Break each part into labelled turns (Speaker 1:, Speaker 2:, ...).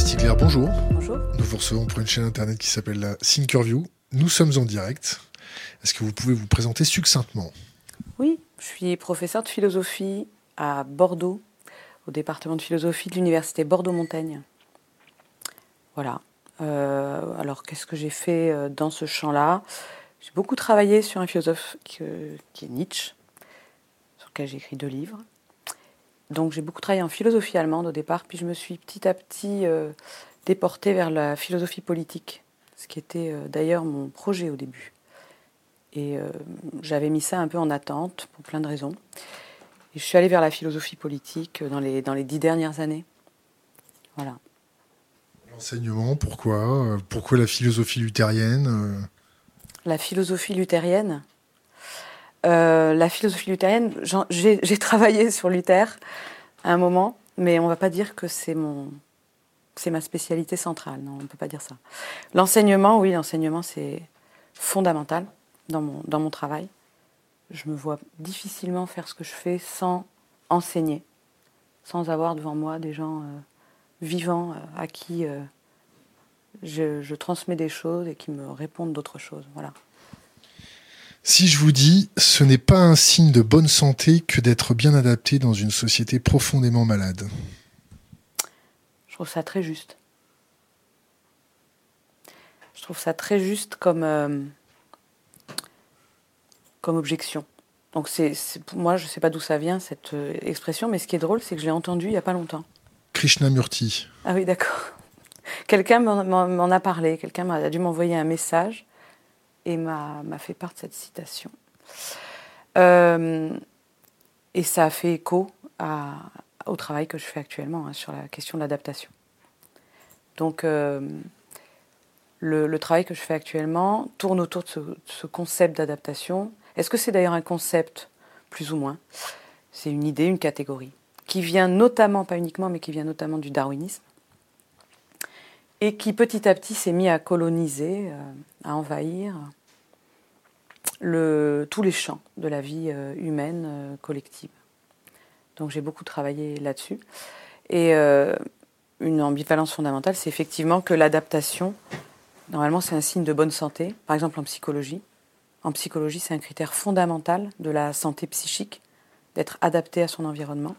Speaker 1: Stigler, bonjour.
Speaker 2: Bonjour.
Speaker 1: Nous vous recevons pour une chaîne internet qui s'appelle la Thinkerview. Nous sommes en direct. Est-ce que vous pouvez vous présenter succinctement?
Speaker 2: Oui, je suis professeur de philosophie à Bordeaux, au département de philosophie de l'université Bordeaux-Montaigne. Voilà. Euh, alors, qu'est-ce que j'ai fait euh, dans ce champ-là? J'ai beaucoup travaillé sur un philosophe qui, qui est Nietzsche, sur lequel j'ai écrit deux livres. Donc, j'ai beaucoup travaillé en philosophie allemande au départ, puis je me suis petit à petit euh, déportée vers la philosophie politique, ce qui était euh, d'ailleurs mon projet au début. Et euh, j'avais mis ça un peu en attente pour plein de raisons. Et je suis allée vers la philosophie politique dans les, dans les dix dernières années. Voilà.
Speaker 1: L'enseignement, pourquoi? Pourquoi la philosophie luthérienne?
Speaker 2: La philosophie luthérienne? Euh, La philosophie luthérienne, j'ai travaillé sur Luther à un moment, mais on ne va pas dire que c'est mon, c'est ma spécialité centrale. Non, on ne peut pas dire ça. L'enseignement, oui, l'enseignement, c'est fondamental dans mon, dans mon travail. Je me vois difficilement faire ce que je fais sans enseigner, sans avoir devant moi des gens euh, vivants euh, à qui je, je, transmets des choses et qui me répondent d'autres choses. Voilà.
Speaker 1: Si je vous dis, ce n'est pas un signe de bonne santé que d'être bien adapté dans une société profondément malade.
Speaker 2: Je trouve ça très juste. Je trouve ça très juste comme, euh, comme objection. Donc c'est, moi, je ne sais pas d'où ça vient cette euh, expression, mais ce qui est drôle, c'est que je l'ai entendue il n'y a pas longtemps.
Speaker 1: Krishnamurti.
Speaker 2: Ah oui, d'accord. Quelqu'un m'en a parlé, quelqu'un a dû m'envoyer un message et m'a fait part de cette citation. Euh, et ça a fait écho au travail que je fais actuellement hein, sur la question de l'adaptation. Donc, euh, le, travail que je fais actuellement tourne autour de ce, ce concept d'adaptation. Est-ce que c'est d'ailleurs un concept, plus ou moins? C'est une idée, une catégorie, qui vient notamment, pas uniquement, mais qui vient notamment du darwinisme, et qui petit à petit s'est mis à coloniser, euh, à envahir le, tous les champs de la vie euh, humaine euh, collective. Donc j'ai beaucoup travaillé là-dessus. Et euh, une ambivalence fondamentale, c'est effectivement que l'adaptation, normalement, c'est un signe de bonne santé, par exemple en psychologie. En psychologie, c'est un critère fondamental de la santé psychique, d'être adapté à son environnement.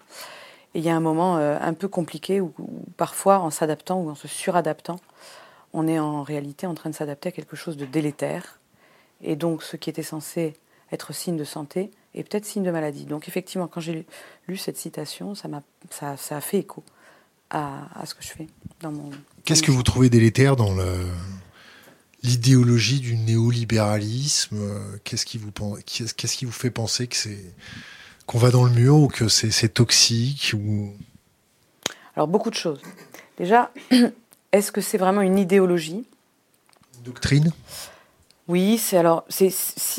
Speaker 2: Et il y a un moment un peu compliqué où, où parfois, en s'adaptant ou en se suradaptant, on est en réalité en train de s'adapter à quelque chose de délétère. Et donc, ce qui était censé être signe de santé est peut-être signe de maladie. Donc, effectivement, quand j'ai lu cette citation, ça, m'a, ça, ça a fait écho à, à, ce que je fais dans mon.
Speaker 1: Qu'est-ce que vous trouvez délétère dans le, l'idéologie du néolibéralisme Qu'est-ce qui vous, qu'est-ce qui vous fait penser que c'est qu'on va dans le mur ou que c'est, c'est toxique ou...
Speaker 2: Alors beaucoup de choses. Déjà, est-ce que c'est vraiment une idéologie?
Speaker 1: Une doctrine?
Speaker 2: Oui, c'est alors si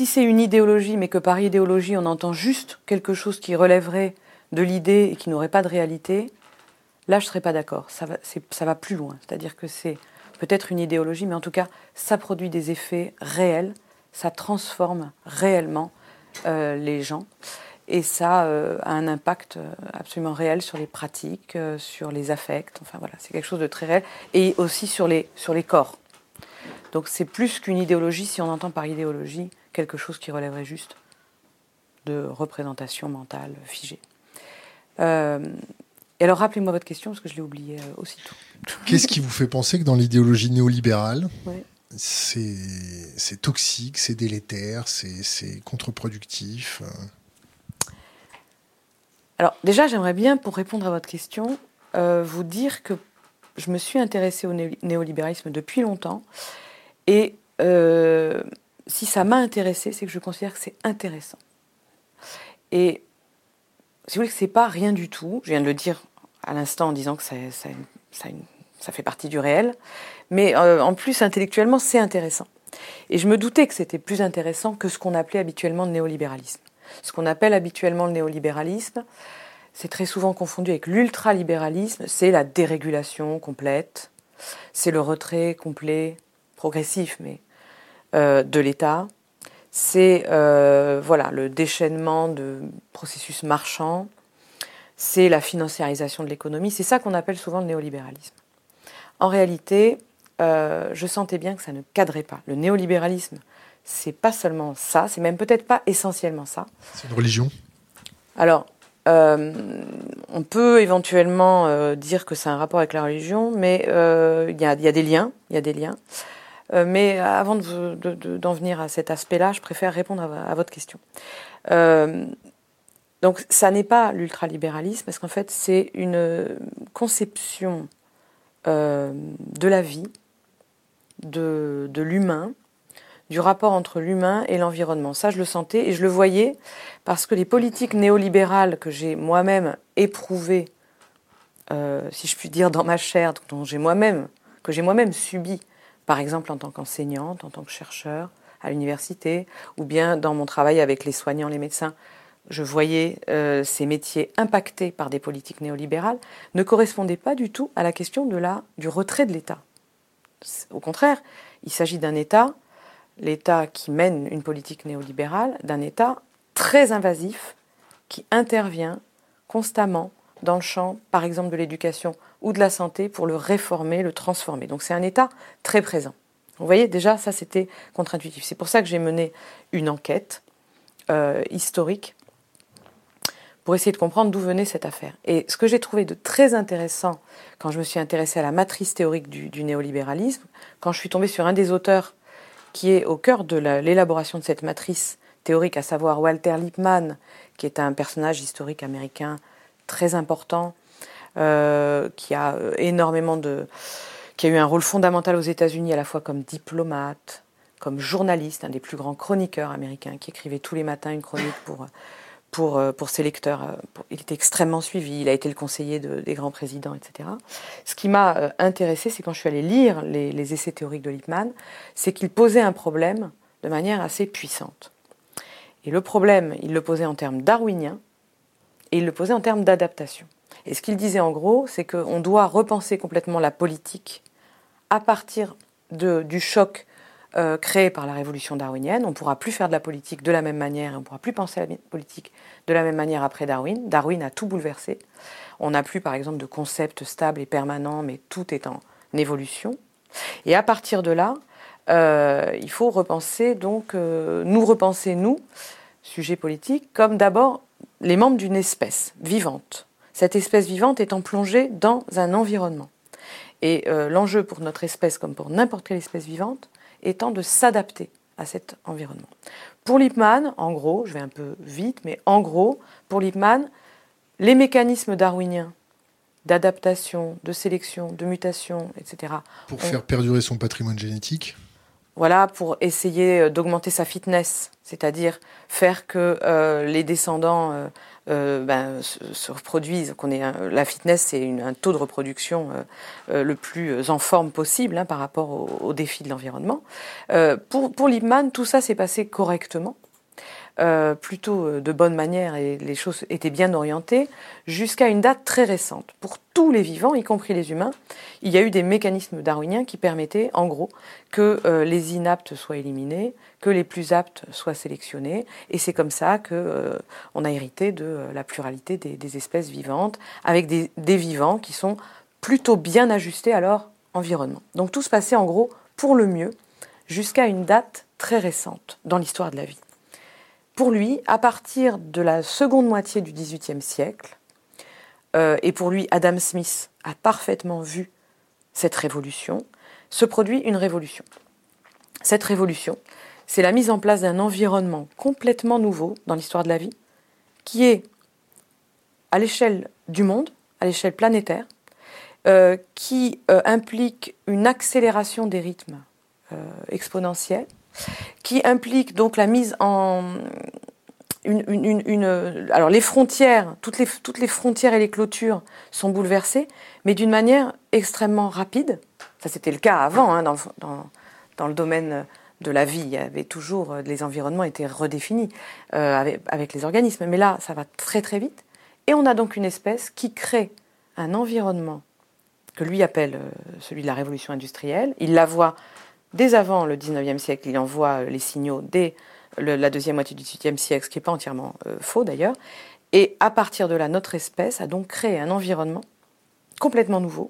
Speaker 2: c'est une idéologie, mais que par idéologie on entend juste quelque chose qui relèverait de l'idée et qui n'aurait pas de réalité, là je serais pas d'accord. Ça va, plus loin. C'est-à-dire que c'est peut-être une idéologie, mais en tout cas ça produit des effets réels, ça transforme réellement euh, les gens et ça euh, a un impact absolument réel sur les pratiques, euh, sur les affects, enfin voilà, c'est quelque chose de très réel, et aussi sur les corps. Donc c'est plus qu'une idéologie, si on entend par idéologie quelque chose qui relèverait juste de représentation mentale figée. Euh, et alors rappelez-moi votre question, parce que je l'ai oublié aussitôt.
Speaker 1: Qu'est-ce qui vous fait penser que dans l'idéologie néolibérale,
Speaker 2: ouais.
Speaker 1: c'est toxique, c'est délétère, c'est contre-productif
Speaker 2: alors déjà, j'aimerais bien, pour répondre à votre question, euh, vous dire que je me suis intéressée au néolibéralisme depuis longtemps. Et euh, si ça m'a intéressée, c'est que je considère que c'est intéressant. Et si vous voulez que c'est pas rien du tout, je viens de le dire à l'instant en disant que ça, fait partie du réel, mais euh, en plus intellectuellement c'est intéressant. Et je me doutais que c'était plus intéressant que ce qu'on appelait habituellement le néolibéralisme. Ce qu'on appelle habituellement le néolibéralisme, c'est très souvent confondu avec l'ultralibéralisme, c'est la dérégulation complète, c'est le retrait complet, progressif, mais euh, de l'État, c'est euh, voilà le déchaînement de processus marchands, c'est la financiarisation de l'économie, c'est ça qu'on appelle souvent le néolibéralisme. en réalité, euh, je sentais bien que ça ne cadrait pas. Le néolibéralisme, c'est pas seulement ça, c'est même peut-être pas essentiellement ça.
Speaker 1: C'est une religion?
Speaker 2: Alors, euh, on peut éventuellement dire que c'est un rapport avec la religion, mais il y, a, des liens, il y a des liens. Mais avant d'en venir à cet aspect-là, je préfère répondre à, votre question. donc, ça n'est pas l'ultralibéralisme, parce qu'en fait, c'est une conception de la vie, de, l'humain, du rapport entre l'humain et l'environnement. Ça, je le sentais et je le voyais parce que les politiques néolibérales que j'ai moi-même éprouvées, euh, si je puis dire, dans ma chair, dont j'ai moi-même, que j'ai moi-même subi, par exemple en tant qu'enseignante, en tant que chercheur à l'université, ou bien dans mon travail avec les soignants, les médecins, je voyais euh, ces métiers impactés par des politiques néolibérales, ne correspondaient pas du tout à la question du retrait de l'État. Au contraire, il s'agit d'un État, l'État qui mène une politique néolibérale, d'un État très invasif qui intervient constamment dans le champ, par exemple, de l'éducation ou de la santé pour le réformer, le transformer. Donc c'est un État très présent. Vous voyez, déjà, ça c'était contre-intuitif. C'est pour ça que j'ai mené une enquête euh, historique pour essayer de comprendre d'où venait cette affaire. Et ce que j'ai trouvé de très intéressant quand je me suis intéressée à la matrice théorique du, néolibéralisme, quand je suis tombée sur un des auteurs qui est au cœur de l'élaboration de cette matrice théorique, à savoir Walter Lippmann, qui est un personnage historique américain très important, euh, qui a euh, énormément de, qui a eu un rôle fondamental aux États-Unis à la fois comme diplomate, comme journaliste, un des plus grands chroniqueurs américains, qui écrivait tous les matins une chronique pour pour, euh, pour ses lecteurs. Il était extrêmement suivi, il a été le conseiller des grands présidents, etc. Ce qui m'a intéressé, c'est quand je suis allée lire les, essais théoriques de Lippmann, c'est qu'il posait un problème de manière assez puissante. Et le problème, il le posait en termes darwiniens et il le posait en termes d'adaptation. Et ce qu'il disait en gros, c'est qu'on doit repenser complètement la politique à partir de, du choc euh, créé par la révolution darwinienne. On ne pourra plus faire de la politique de la même manière, on ne pourra plus penser à la politique de la même manière après Darwin. Darwin a tout bouleversé. On n'a plus, par exemple, de concept stable et permanent, mais tout est en évolution. Et à partir de là, euh, il faut repenser, donc, euh, nous repenser, nous, sujet politique, comme d'abord les membres d'une espèce vivante. Cette espèce vivante étant plongée dans un environnement. Et l'enjeu pour notre espèce, comme pour n'importe quelle espèce vivante, étant de s'adapter à cet environnement. Pour Lippmann, en gros, je vais un peu vite, mais en gros, pour Lippmann, les mécanismes darwiniens d'adaptation, de sélection, de mutation, etc.
Speaker 1: Pour faire perdurer son patrimoine génétique
Speaker 2: Voilà, pour essayer euh, d'augmenter sa fitness, c'est-à-dire faire que euh, les descendants euh, euh, ben, se, reproduisent. Qu'on est la fitness, c'est un taux de reproduction le plus en forme possible hein, par rapport aux défis de l'environnement. pour, pour Lippmann, tout ça s'est passé correctement. Euh, plutôt euh, de bonne manière et les choses étaient bien orientées, jusqu'à une date très récente. Pour tous les vivants, y compris les humains, il y a eu des mécanismes darwiniens qui permettaient, en gros, que euh, les inaptes soient éliminés, que les plus aptes soient sélectionnés, et c'est comme ça que on a hérité de la pluralité des, espèces vivantes, avec des, des vivants qui sont plutôt bien ajustés à leur environnement. Donc tout se passait en gros pour le mieux jusqu'à une date très récente dans l'histoire de la vie. Pour lui, à partir de la seconde moitié du XVIIIe siècle, euh, et pour lui, Adam Smith a parfaitement vu cette révolution, se produit une révolution. Cette révolution, c'est la mise en place d'un environnement complètement nouveau dans l'histoire de la vie, qui est à l'échelle du monde, à l'échelle planétaire, euh, qui euh, implique une accélération des rythmes exponentiels, qui implique donc la mise en alors les frontières, toutes les, frontières et les clôtures sont bouleversées, mais d'une manière extrêmement rapide. Ça, c'était le cas avant, hein, dans, le domaine de la vie. Il y avait toujours, les environnements étaient redéfinis euh, avec, avec, les organismes. Mais là, ça va très très vite. Et on a donc une espèce qui crée un environnement que lui appelle euh, celui de la révolution industrielle. Il la voit dès avant le 19e siècle, il envoie euh, les signaux dès la deuxième moitié du 18e siècle, ce qui n'est pas entièrement euh, faux d'ailleurs. Et à partir de là, notre espèce a donc créé un environnement complètement nouveau,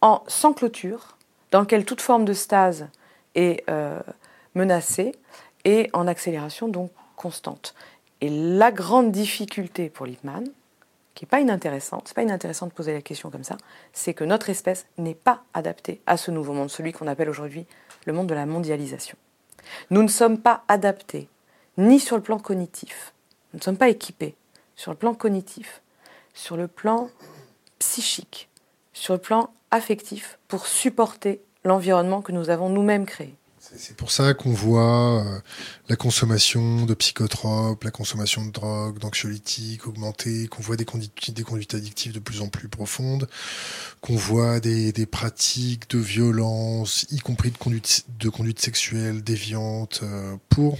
Speaker 2: en, sans clôture, dans lequel toute forme de stase est menacée et en accélération donc constante. Et la grande difficulté pour Lippmann, qui n'est pas inintéressante, c'est pas inintéressant de poser la question comme ça, c'est que notre espèce n'est pas adaptée à ce nouveau monde, celui qu'on appelle aujourd'hui le monde de la mondialisation. Nous ne sommes pas adaptés, ni sur le plan cognitif, nous ne sommes pas équipés sur le plan cognitif, sur le plan psychique, sur le plan affectif, pour supporter l'environnement que nous avons nous-mêmes créé.
Speaker 1: C'est pour ça qu'on voit euh, la consommation de psychotropes, la consommation de drogue, d'anxiolytiques augmenter, qu'on voit des conduites, addictives de plus en plus profondes, qu'on voit des, pratiques de violence, y compris de conduite, de sexuelle déviante, euh, pour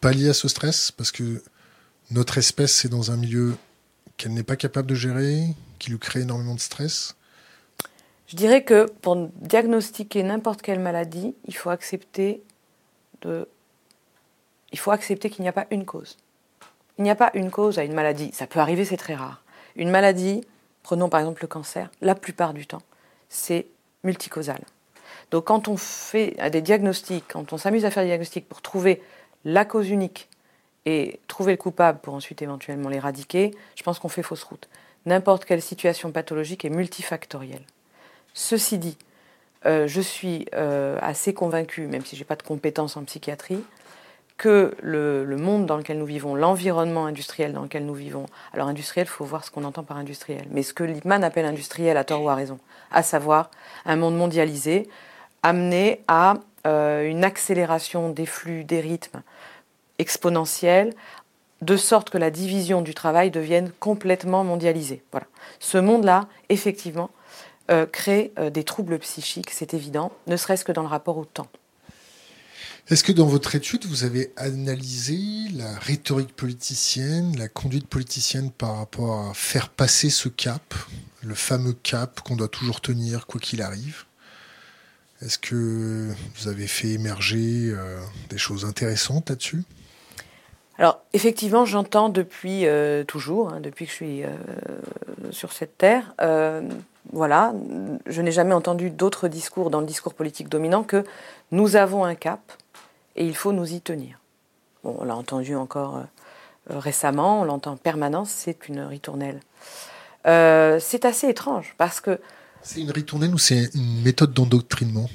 Speaker 1: pallier à ce stress, parce que notre espèce est dans un milieu qu'elle n'est pas capable de gérer, qui lui crée énormément de stress.
Speaker 2: Je dirais que pour diagnostiquer n'importe quelle maladie, il faut accepter qu'il n'y a pas une cause. Il n'y a pas une cause à une maladie. Ça peut arriver, c'est très rare. Une maladie, prenons par exemple le cancer, la plupart du temps, c'est multicausal. Donc quand on fait des diagnostics, quand on s'amuse à faire des diagnostics pour trouver la cause unique et trouver le coupable pour ensuite éventuellement l'éradiquer, je pense qu'on fait fausse route. N'importe quelle situation pathologique est multifactorielle. Ceci dit, euh, je suis euh, assez convaincue, même si je n'ai pas de compétences en psychiatrie, que le, monde dans lequel nous vivons, l'environnement industriel dans lequel nous vivons, alors industriel, il faut voir ce qu'on entend par industriel, mais ce que Lippmann appelle industriel à tort ou à raison, à savoir un monde mondialisé, amené à euh, une accélération des flux, des rythmes exponentiels, de sorte que la division du travail devienne complètement mondialisée. Voilà. Ce monde-là, effectivement, euh, crée euh, des troubles psychiques, c'est évident, ne serait-ce que dans le rapport au temps.
Speaker 1: Est-ce que dans votre étude, vous avez analysé la rhétorique politicienne, la conduite politicienne par rapport à faire passer ce cap, le fameux cap qu'on doit toujours tenir quoi qu'il arrive? Est-ce que vous avez fait émerger euh, des choses intéressantes là-dessus?
Speaker 2: Alors effectivement, j'entends depuis toujours, hein, depuis que je suis sur cette terre, voilà, je n'ai jamais entendu d'autre discours dans le discours politique dominant que nous avons un cap et il faut nous y tenir. Bon, on l'a entendu encore euh, récemment, on l'entend en permanence, c'est une ritournelle. Euh, c'est assez étrange parce que.
Speaker 1: C'est une ritournelle ou c'est une méthode d'endoctrinement?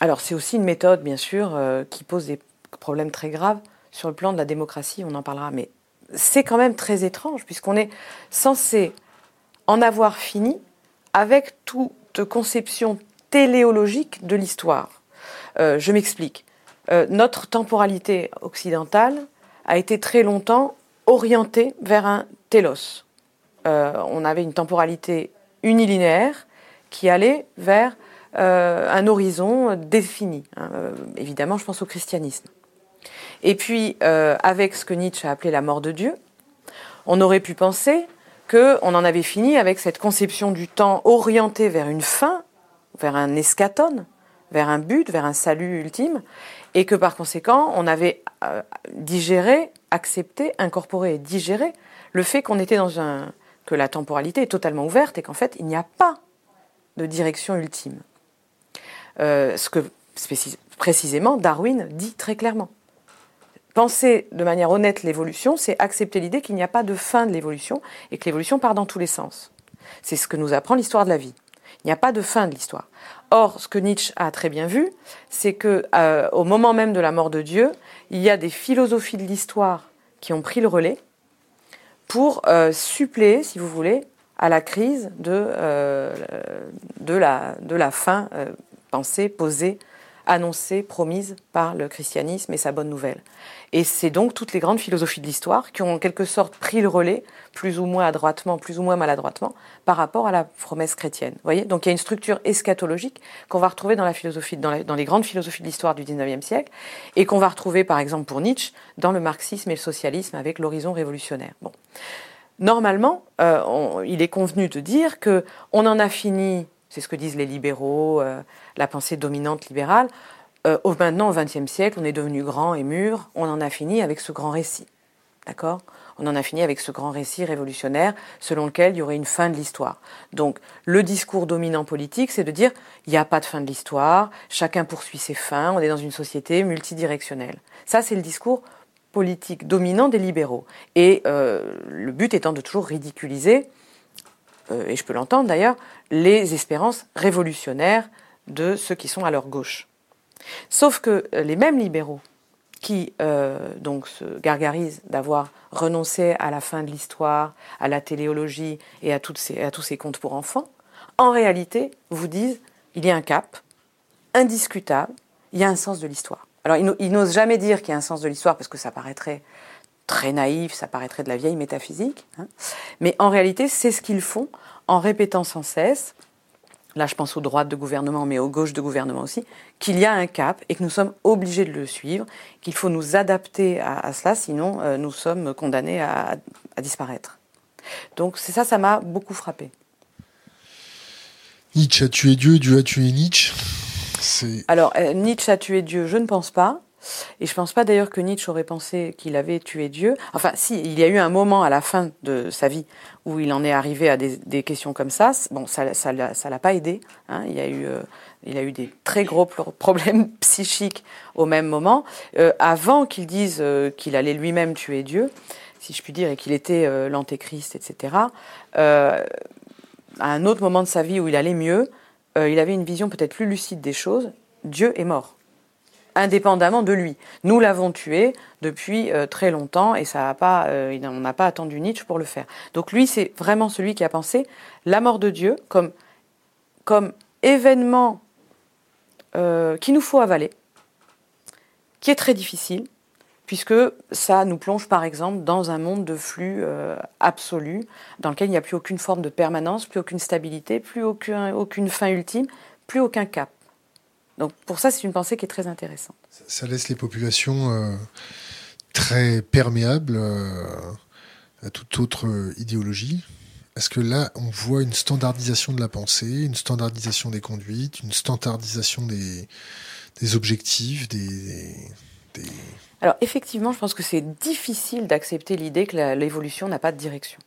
Speaker 2: Alors, c'est aussi une méthode, bien sûr, euh, qui pose des problèmes très graves sur le plan de la démocratie, on en parlera, mais c'est quand même très étrange puisqu'on est censé en avoir fini avec toute conception téléologique de l'histoire. Euh, je m'explique. Euh, notre temporalité occidentale a été très longtemps orientée vers un télos. Euh, on avait une temporalité unilinéaire qui allait vers un horizon défini. Hein. évidemment, je pense au christianisme. Et puis, avec ce que Nietzsche a appelé la mort de Dieu, on aurait pu penser qu'on en avait fini avec cette conception du temps orientée vers une fin, vers un eschaton, vers un but, vers un salut ultime, et que par conséquent, on avait euh, digéré, accepté, incorporé et digéré le fait qu'on était dans un. que la temporalité est totalement ouverte et qu'en fait, il n'y a pas de direction ultime. Euh, ce que précisément Darwin dit très clairement penser de manière honnête l'évolution, c'est accepter l'idée qu'il n'y a pas de fin de l'évolution et que l'évolution part dans tous les sens. C'est ce que nous apprend l'histoire de la vie. Il n'y a pas de fin de l'histoire. Or, ce que Nietzsche a très bien vu, c'est que euh, au moment même de la mort de Dieu, il y a des philosophies de l'histoire qui ont pris le relais pour euh, suppléer, si vous voulez, à la crise de, euh, la fin pensée, posée annoncée, promise par le christianisme et sa bonne nouvelle. Et c'est donc toutes les grandes philosophies de l'histoire qui ont en quelque sorte pris le relais, plus ou moins adroitement, plus ou moins maladroitement, par rapport à la promesse chrétienne. voyez? Donc il y a une structure eschatologique qu'on va retrouver dans, la philosophie, dans, les grandes philosophies de l'histoire du XIXe siècle et qu'on va retrouver par exemple pour Nietzsche dans le marxisme et le socialisme avec l'horizon révolutionnaire. Bon. Normalement, euh, il est convenu de dire que on en a fini c'est ce que disent les libéraux, euh, la pensée dominante libérale. Euh, maintenant, au XXe siècle, on est devenu grand et mûr, on en a fini avec ce grand récit. D'accord? On en a fini avec ce grand récit révolutionnaire selon lequel il y aurait une fin de l'histoire. Donc le discours dominant politique, c'est de dire il n'y a pas de fin de l'histoire, chacun poursuit ses fins, on est dans une société multidirectionnelle. Ça, c'est le discours politique dominant des libéraux. Et euh, le but étant de toujours ridiculiser, euh, et je peux l'entendre d'ailleurs, les espérances révolutionnaires de ceux qui sont à leur gauche. Sauf que les mêmes libéraux qui euh, donc se gargarisent d'avoir renoncé à la fin de l'histoire, à la téléologie et à, ces, à tous ces contes pour enfants, en réalité vous disent il y a un cap indiscutable, il y a un sens de l'histoire. Alors ils n'osent jamais dire qu'il y a un sens de l'histoire parce que ça paraîtrait très naïf, ça paraîtrait de la vieille métaphysique, hein. mais en réalité c'est ce qu'ils font en répétant sans cesse là je pense aux droites de gouvernement, mais aux gauches de gouvernement aussi, qu'il y a un cap et que nous sommes obligés de le suivre, qu'il faut nous adapter à, cela, sinon euh, nous sommes condamnés à, disparaître. Donc c'est ça, ça m'a beaucoup frappé.
Speaker 1: Nietzsche a tué Dieu, Dieu a tué Nietzsche.
Speaker 2: Alors, euh, Nietzsche a tué Dieu, je ne pense pas. Et je ne pense pas d'ailleurs que Nietzsche aurait pensé qu'il avait tué Dieu. Enfin, si, il y a eu un moment à la fin de sa vie où il en est arrivé à des, questions comme ça. Bon, ça ne l'a pas aidé. Hein. Il, a eu, euh, il a eu des très gros problèmes psychiques au même moment. Euh, avant qu'il dise euh, qu'il allait lui-même tuer Dieu, si je puis dire, et qu'il était l'antéchrist, etc., à un autre moment de sa vie où il allait mieux, il avait une vision peut-être plus lucide des choses. Dieu est mort indépendamment de lui. Nous l'avons tué depuis euh, très longtemps et ça euh, on n'a pas attendu Nietzsche pour le faire. Donc lui, c'est vraiment celui qui a pensé la mort de Dieu comme, événement euh, qu'il nous faut avaler, qui est très difficile, puisque ça nous plonge par exemple dans un monde de flux absolu, dans lequel il n'y a plus aucune forme de permanence, plus aucune stabilité, plus aucun, aucune fin ultime, plus aucun cap. Donc pour ça, c'est une pensée qui est très intéressante.
Speaker 1: Ça laisse les populations euh, très perméables euh, à toute autre idéologie. Est-ce que là, on voit une standardisation de la pensée, une standardisation des conduites, une standardisation des, objectifs, des,
Speaker 2: Alors effectivement, je pense que c'est difficile d'accepter l'idée que l'évolution n'a pas de direction.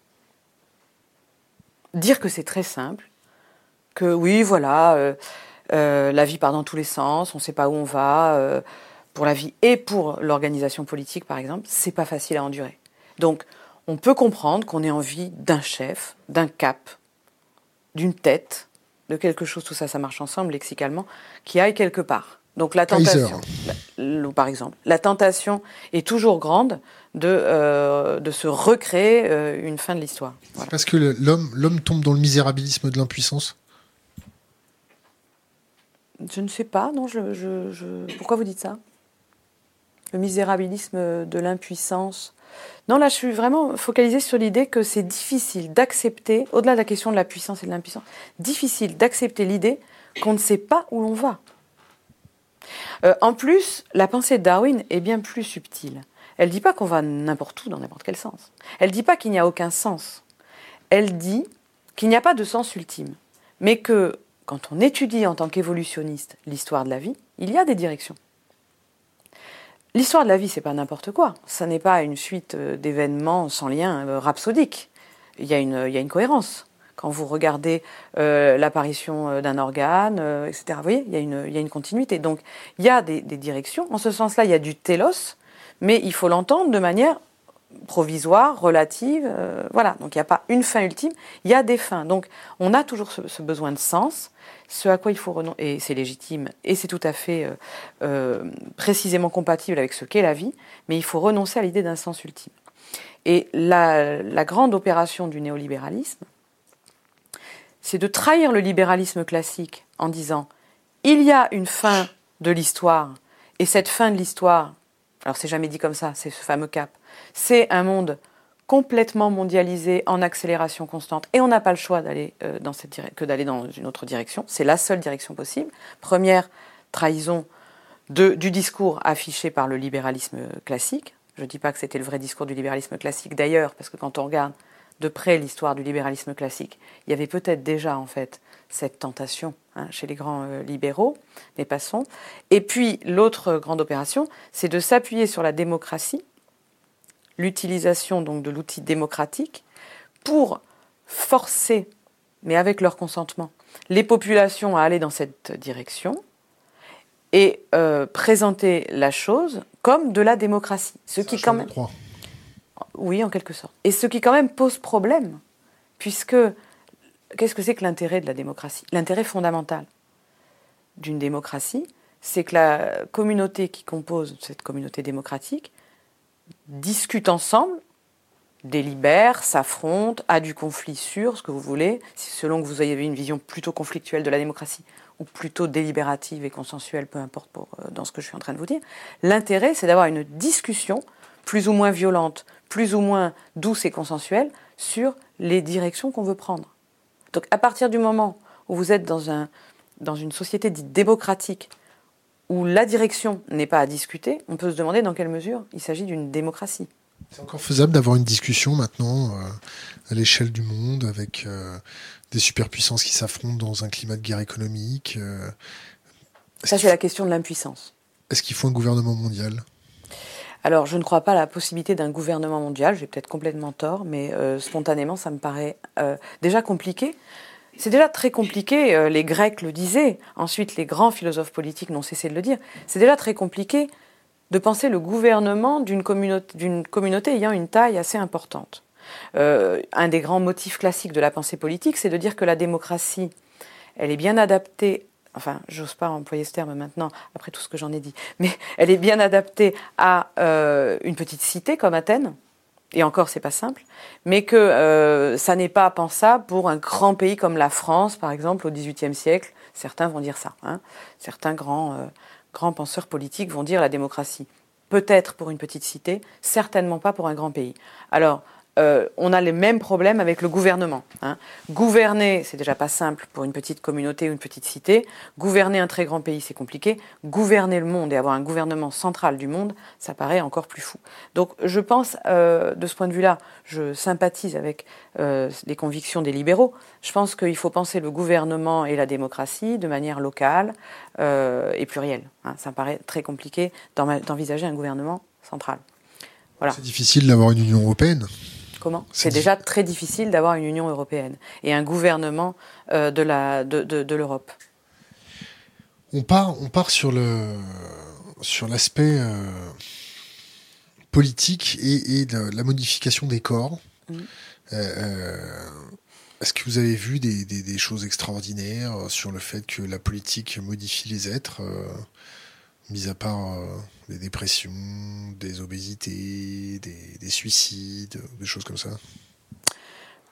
Speaker 2: Dire que c'est très simple, que oui, voilà, euh, euh, la vie part dans tous les sens, on ne sait pas où on va. Euh, pour la vie et pour l'organisation politique, par exemple, c'est pas facile à endurer. Donc, on peut comprendre qu'on ait envie d'un chef, d'un cap, d'une tête, de quelque chose, tout ça, ça marche ensemble lexicalement, qui aille quelque part. Donc la tentation, par exemple, la tentation est toujours grande de, euh, de se recréer une fin de l'histoire.
Speaker 1: Parce que l'homme tombe dans le misérabilisme de l'impuissance
Speaker 2: je ne sais pas, non. Je, Pourquoi vous dites ça? Le misérabilisme de l'impuissance. Non, là, je suis vraiment focalisée sur l'idée que c'est difficile d'accepter, au-delà de la question de la puissance et de l'impuissance, difficile d'accepter l'idée qu'on ne sait pas où l'on va. Euh, en plus, la pensée de Darwin est bien plus subtile. Elle ne dit pas qu'on va n'importe où, dans n'importe quel sens. Elle ne dit pas qu'il n'y a aucun sens. Elle dit qu'il n'y a pas de sens ultime, mais que quand on étudie en tant qu'évolutionniste l'histoire de la vie, il y a des directions. L'histoire de la vie, c'est pas n'importe quoi. Ça n'est pas une suite euh, d'événements sans lien euh, rhapsodique. Il y, a une, cohérence. Quand vous regardez euh, l'apparition d'un organe, etc., vous voyez, il y, a une, continuité. Donc, il y a des, des directions. En ce sens-là, il y a du télos, mais il faut l'entendre de manière provisoire, relative. voilà, donc il n'y a pas une fin ultime, il y a des fins. Donc on a toujours ce besoin de sens, ce à quoi il faut renoncer, et c'est légitime, et c'est tout à fait euh, euh, précisément compatible avec ce qu'est la vie, mais il faut renoncer à l'idée d'un sens ultime. Et la, grande opération du néolibéralisme, c'est de trahir le libéralisme classique en disant il y a une fin de l'histoire, et cette fin de l'histoire, alors c'est jamais dit comme ça, c'est ce fameux cap, c'est un monde complètement mondialisé, en accélération constante, et on n'a pas le choix d'aller euh, dans cette que d'aller dans une autre direction. C'est la seule direction possible. Première trahison du discours affiché par le libéralisme classique. Je ne dis pas que c'était le vrai discours du libéralisme classique d'ailleurs, parce que quand on regarde de près l'histoire du libéralisme classique, il y avait peut-être déjà en fait cette tentation hein, chez les grands euh, libéraux, mais passons. Et puis l'autre grande opération, c'est de s'appuyer sur la démocratie l'utilisation donc de l'outil démocratique pour forcer, mais avec leur consentement, les populations à aller dans cette direction et euh, présenter la chose comme de la démocratie.
Speaker 1: Ce qui quand même...
Speaker 2: Oui, en quelque sorte. Et ce qui quand même pose problème, puisque qu'est-ce que c'est que l'intérêt de la démocratie? L'intérêt fondamental d'une démocratie, c'est que la communauté qui compose cette communauté démocratique discute ensemble, délibère, s'affronte, a du conflit sur ce que vous voulez, selon que vous ayez une vision plutôt conflictuelle de la démocratie ou plutôt délibérative et consensuelle, peu importe euh, dans ce que je suis en train de vous dire. L'intérêt, c'est d'avoir une discussion plus ou moins violente, plus ou moins douce et consensuelle sur les directions qu'on veut prendre. Donc à partir du moment où vous êtes dans, un, dans une société dite démocratique, où la direction n'est pas à discuter, on peut se demander dans quelle mesure il s'agit d'une démocratie.
Speaker 1: C'est encore faisable d'avoir une discussion maintenant euh, à l'échelle du monde avec euh, des superpuissances qui s'affrontent dans un climat de guerre économique. Euh,
Speaker 2: Ça, c'est la question de l'impuissance.
Speaker 1: Est-ce qu'il faut un gouvernement mondial?
Speaker 2: Alors, je ne crois pas à la possibilité d'un gouvernement mondial, j'ai peut-être complètement tort, mais spontanément, ça me paraît déjà compliqué. C'est déjà très compliqué, les Grecs le disaient, ensuite les grands philosophes politiques n'ont cessé de le dire, c'est déjà très compliqué de penser le gouvernement d'une communauté, communauté, ayant une taille assez importante. Euh, un des grands motifs classiques de la pensée politique, c'est de dire que la démocratie, elle est bien adaptée, enfin, j'ose pas employer ce terme maintenant, après tout ce que j'en ai dit, mais elle est bien adaptée à euh, une petite cité comme Athènes, et encore c'est pas simple, mais que euh, ça n'est pas pensable pour un grand pays comme la France, par exemple, au XVIIIe siècle. Certains vont dire ça. Hein. Certains grands grands penseurs politiques vont dire la démocratie. Peut-être pour une petite cité, certainement pas pour un grand pays. Alors, euh, on a les mêmes problèmes avec le gouvernement. Hein. Gouverner, c'est déjà pas simple pour une petite communauté ou une petite cité. Gouverner un très grand pays, c'est compliqué. Gouverner le monde et avoir un gouvernement central du monde, ça paraît encore plus fou. Donc, je pense, euh, de ce point de vue-là, je sympathise avec euh, les convictions des libéraux. Je pense qu'il faut penser le gouvernement et la démocratie de manière locale et plurielle. Hein. Ça me paraît très compliqué d'envisager un gouvernement central.
Speaker 1: Voilà. C'est difficile d'avoir une Union européenne.
Speaker 2: C'est déjà très difficile d'avoir une Union européenne et un gouvernement euh, de, la, de, de, l'Europe.
Speaker 1: On part, on part sur le sur l'aspect euh, politique et, et de la modification des corps. Mmh. Euh, est-ce que vous avez vu des, des, des, choses extraordinaires sur le fait que la politique modifie les êtres mis à part des dépressions, des obésités, des, suicides, des choses comme ça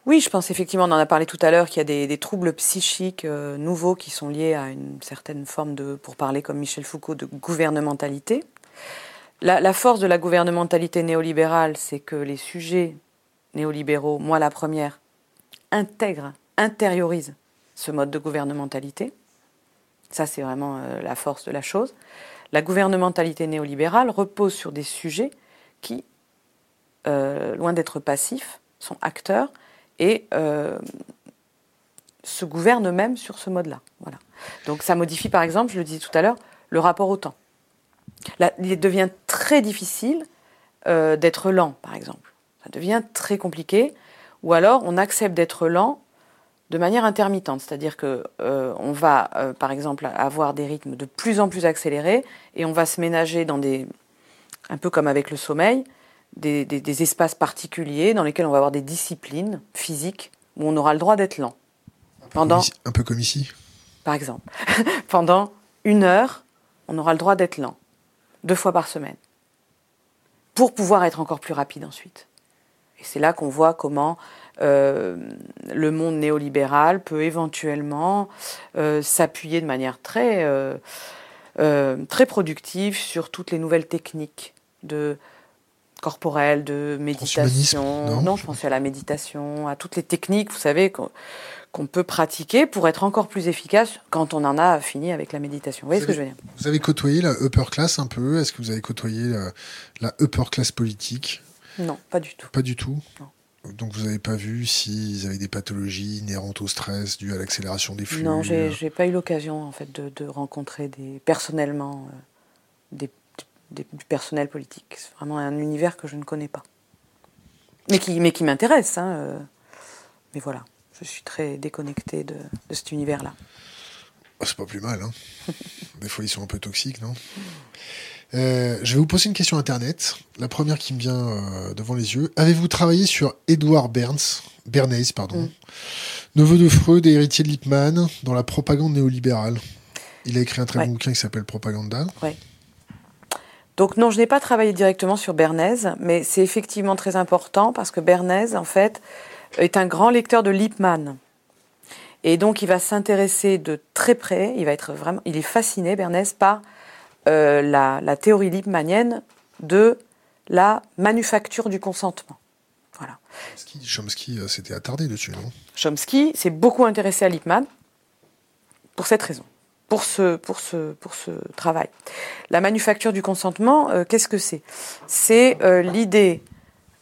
Speaker 2: oui, je pense effectivement, on en a parlé tout à l'heure, qu'il y a des, troubles psychiques euh, nouveaux qui sont liés à une certaine forme de, pour parler comme Michel Foucault, de gouvernementalité. La, force de la gouvernementalité néolibérale, c'est que les sujets néolibéraux, moi la première, intègrent, intériorisent ce mode de gouvernementalité. Ça, c'est vraiment euh, la force de la chose. La gouvernementalité néolibérale repose sur des sujets qui, euh, loin d'être passifs, sont acteurs et euh, se gouvernent eux-mêmes sur ce mode-là. Donc ça modifie par exemple, je le disais tout à l'heure, le rapport au temps. il devient très difficile euh, d'être lent, par exemple. Ça devient très compliqué. Ou alors on accepte d'être lent de manière intermittente, c'est-à-dire que euh, on va, euh, par exemple, avoir des rythmes de plus en plus accélérés et on va se ménager dans des, un peu comme avec le sommeil, des, espaces particuliers dans lesquels on va avoir des disciplines physiques où on aura le droit d'être lent.
Speaker 1: Pendant, un peu comme ici.
Speaker 2: Par exemple, pendant une heure, on aura le droit d'être lent, deux fois par semaine, pour pouvoir être encore plus rapide ensuite. Et c'est là qu'on voit comment euh, le monde néolibéral peut éventuellement euh, s'appuyer de manière très, euh, très productive sur toutes les nouvelles techniques de corporelles, de méditation. Non, je pensais à la méditation, à toutes les techniques, vous savez, qu'on peut pratiquer pour être encore plus efficace quand on en a fini avec la méditation. Vous voyez ce que je veux dire?
Speaker 1: Vous avez côtoyé la upper class un peu? Est-ce que vous avez côtoyé la, la upper class politique?
Speaker 2: Non, pas du tout.
Speaker 1: Pas du tout?
Speaker 2: Non.
Speaker 1: Donc vous n'avez pas vu s'ils avaient des pathologies inhérentes au stress dues à l'accélération des flux
Speaker 2: Non, j'ai n'ai pas eu l'occasion en fait de, rencontrer des, personnellement euh, des, du personnel politique. C'est vraiment un univers que je ne connais pas. mais qui, mais qui m'intéresse. Hein, euh. mais voilà, je suis très déconnectée de, de cet univers-là.
Speaker 1: Oh, c'est pas plus mal. Hein. Des fois, ils sont un peu toxiques, non? Euh, je vais vous poser une question internet. La première qui me vient euh, devant les yeux. Avez-vous travaillé sur Edward Berns, Bernays, pardon, mm. neveu de Freud et héritier de Lippmann, dans la propagande néolibérale Il a écrit un très bon bouquin qui s'appelle Propaganda.
Speaker 2: Donc non, je n'ai pas travaillé directement sur Bernays, mais c'est effectivement très important parce que Bernays, en fait, est un grand lecteur de Lippmann. Et donc, il va s'intéresser de très près, il va être vraiment, il est fasciné, Bernays, par euh, la, théorie lippmannienne de la manufacture du consentement. Voilà.
Speaker 1: Chomsky, euh, s'était attardé dessus, non?
Speaker 2: Chomsky s'est beaucoup intéressé à Lippmann pour cette raison, pour ce, pour ce, pour ce travail. La manufacture du consentement, euh, qu'est-ce que c'est? C'est l'idée,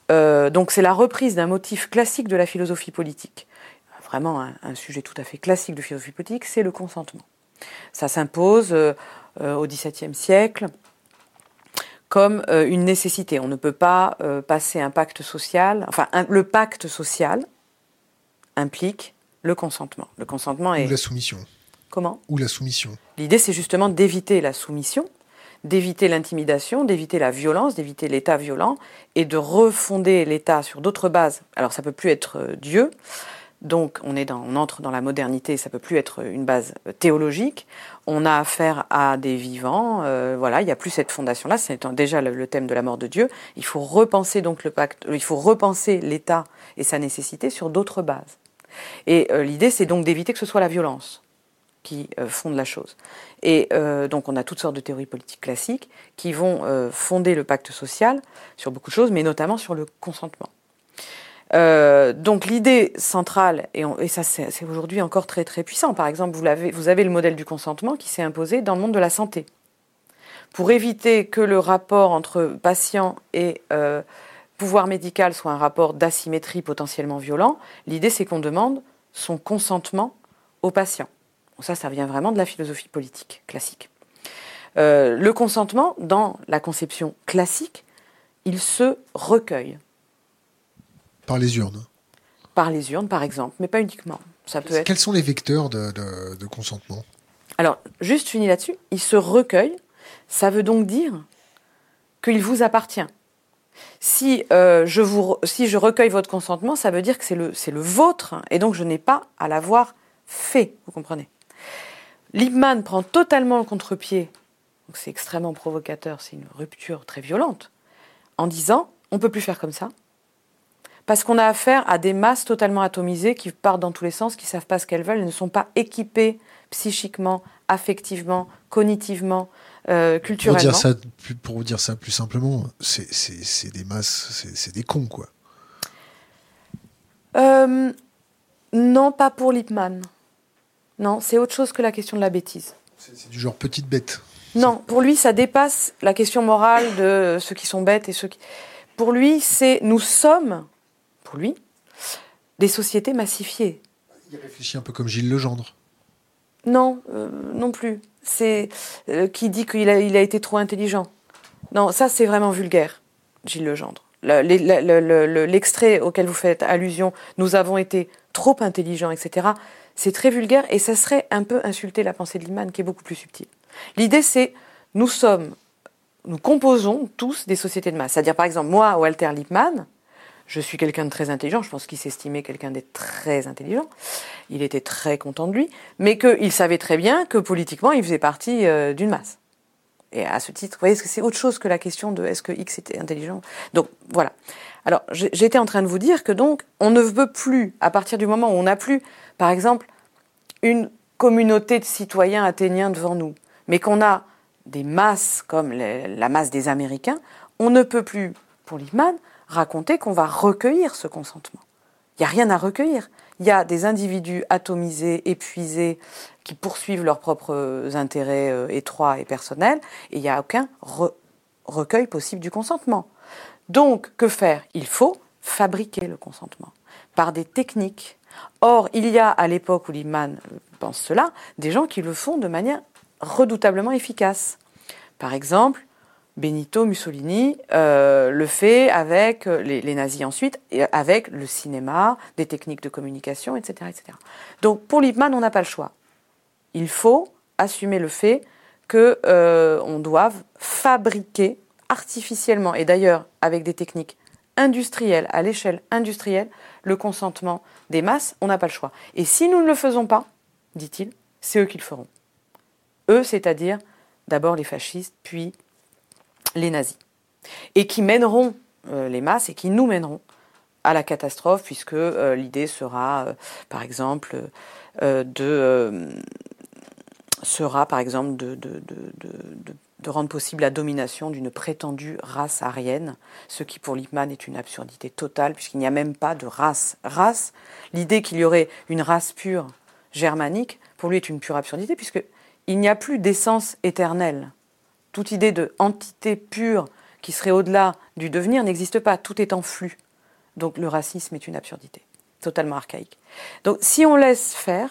Speaker 2: donc c'est la reprise d'un motif classique de la philosophie politique. Vraiment un, un, sujet tout à fait classique de philosophie politique, c'est le consentement. Ça s'impose au XVIIe siècle comme euh, une nécessité. On ne peut pas euh, passer un pacte social. Enfin, le pacte social implique le consentement. Le consentement est.
Speaker 1: Ou la soumission.
Speaker 2: Comment?
Speaker 1: Ou la soumission.
Speaker 2: L'idée, c'est justement d'éviter la soumission, d'éviter l'intimidation, d'éviter la violence, d'éviter l'État violent et de refonder l'État sur d'autres bases. Alors, ça peut plus être Dieu. Donc on, est dans, on entre dans la modernité, ça peut plus être une base théologique. On a affaire à des vivants, euh, voilà, il n'y a plus cette fondation-là. C'est déjà le, thème de la mort de Dieu. Il faut repenser donc le pacte, il faut repenser l'État et sa nécessité sur d'autres bases. Et euh, l'idée, c'est donc d'éviter que ce soit la violence qui euh, fonde la chose. Et donc on a toutes sortes de théories politiques classiques qui vont fonder le pacte social sur beaucoup de choses, mais notamment sur le consentement. Euh, donc l'idée centrale, et, ça c'est aujourd'hui encore très puissant, par exemple vous avez, vous avez le modèle du consentement qui s'est imposé dans le monde de la santé. Pour éviter que le rapport entre patient et euh, pouvoir médical soit un rapport d'asymétrie potentiellement violent, l'idée c'est qu'on demande son consentement au patient. ça, ça vient vraiment de la philosophie politique classique. Euh, le consentement, dans la conception classique, il se recueille.
Speaker 1: Par les urnes
Speaker 2: Par les urnes, par exemple, mais pas uniquement. Ça peut être...
Speaker 1: Quels sont les vecteurs de, consentement?
Speaker 2: Alors, juste fini là-dessus, il se recueille. Ça veut donc dire qu'il vous appartient. Si, euh, je vous, si je recueille votre consentement, ça veut dire que c'est le, le vôtre, et donc je n'ai pas à l'avoir fait, vous comprenez? Liebman prend totalement le contre-pied, donc c'est extrêmement provocateur, c'est une rupture très violente, en disant on ne peut plus faire comme ça, parce qu'on a affaire à des masses totalement atomisées qui partent dans tous les sens, qui ne savent pas ce qu'elles veulent, elles ne sont pas équipées psychiquement, affectivement, cognitivement, euh, culturellement.
Speaker 1: Pour, dire ça, pour vous dire ça plus simplement, c'est des masses, c'est des cons, quoi.
Speaker 2: Euh, non, pas pour Lippmann. Non, c'est autre chose que la question de la bêtise.
Speaker 1: C'est du genre petite bête.
Speaker 2: Non, pour lui, ça dépasse la question morale de ceux qui sont bêtes et ceux qui. Pour lui, c'est nous sommes pour lui, des sociétés massifiées.
Speaker 1: Il réfléchit un peu comme Gilles Legendre.
Speaker 2: Non, euh, non plus. C'est euh, qui dit qu'il a, il a été trop intelligent. Non, ça c'est vraiment vulgaire, Gilles Legendre. L'extrait auquel vous faites allusion, nous avons été trop intelligents, etc. C'est très vulgaire et ça serait un peu insulter la pensée de Liman qui est beaucoup plus subtile. L'idée c'est nous sommes, nous composons tous des sociétés de masse. C'est-à-dire par exemple moi, Walter Lippmann, je suis quelqu'un de très intelligent, je pense qu'il s'estimait quelqu'un de très intelligent, il était très content de lui, mais qu'il savait très bien que politiquement, il faisait partie euh, d'une masse. Et à ce titre, vous voyez, c'est autre chose que la question de est-ce que X était intelligent? Donc voilà. Alors j'étais en train de vous dire que donc on ne veut plus, à partir du moment où on n'a plus, par exemple, une communauté de citoyens athéniens devant nous, mais qu'on a des masses comme la masse des Américains, on ne peut plus, pour Lippmann, raconter qu'on va recueillir ce consentement. Il n'y a rien à recueillir. Il y a des individus atomisés, épuisés, qui poursuivent leurs propres intérêts euh, étroits et personnels, et il n'y a aucun recueil possible du consentement. Donc, que faire? Il faut fabriquer le consentement par des techniques. Or, il y a à l'époque où Liman pense cela, des gens qui le font de manière redoutablement efficace. Par exemple, Benito Mussolini euh, le fait avec les, nazis ensuite, avec le cinéma, des techniques de communication, etc. etc. Donc pour Lippmann, on n'a pas le choix. Il faut assumer le fait qu'on euh, doive fabriquer artificiellement, et d'ailleurs avec des techniques industrielles, à l'échelle industrielle, le consentement des masses, on n'a pas le choix. Et si nous ne le faisons pas, dit-il, c'est eux qui le feront. Eux, c'est-à-dire d'abord les fascistes, puis les nazis. Et qui mèneront euh, les masses et qui nous mèneront à la catastrophe, puisque euh, l'idée sera, euh, par exemple, de sera par exemple de, rendre possible la domination d'une prétendue race aryenne, ce qui pour Lippmann est une absurdité totale, puisqu'il n'y a même pas de race. Race, l'idée qu'il y aurait une race pure germanique, pour lui est une pure absurdité, puisqu'il n'y a plus d'essence éternelle toute idée de entité pure qui serait au-delà du devenir n'existe pas, tout est en flux. Donc le racisme est une absurdité, totalement archaïque. Donc si on laisse faire,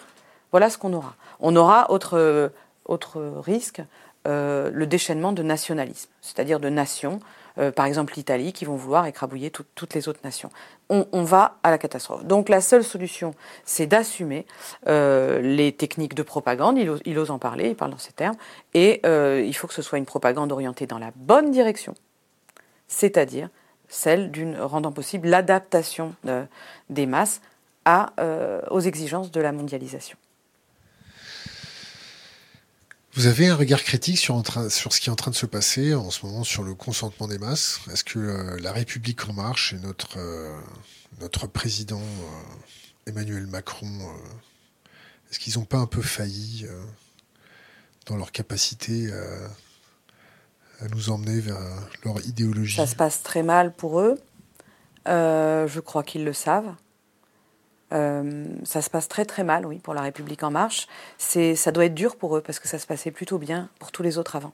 Speaker 2: voilà ce qu'on aura. On aura autre, autre risque, euh, le déchaînement de nationalisme, c'est-à-dire de nations euh, par exemple l'Italie, qui vont vouloir écrabouiller toutes les autres nations. On, va à la catastrophe. Donc la seule solution, c'est d'assumer euh, les techniques de propagande, il ose, en parler, il parle dans ces termes, et euh, il faut que ce soit une propagande orientée dans la bonne direction, c'est-à-dire celle d'une rendant possible l'adaptation des masses aux exigences de la mondialisation.
Speaker 1: Vous avez un regard critique sur, ce qui est en train de se passer en ce moment sur le consentement des masses? Est-ce que euh, la République en marche et notre, euh, notre président euh, Emmanuel Macron, est-ce qu'ils n'ont pas un peu failli dans leur capacité à nous emmener vers leur idéologie?
Speaker 2: Ça se passe très mal pour eux. je crois qu'ils le savent. Euh, ça se passe très très mal, oui, pour la République en marche. C'est, ça doit être dur pour eux parce que ça se passait plutôt bien pour tous les autres avant.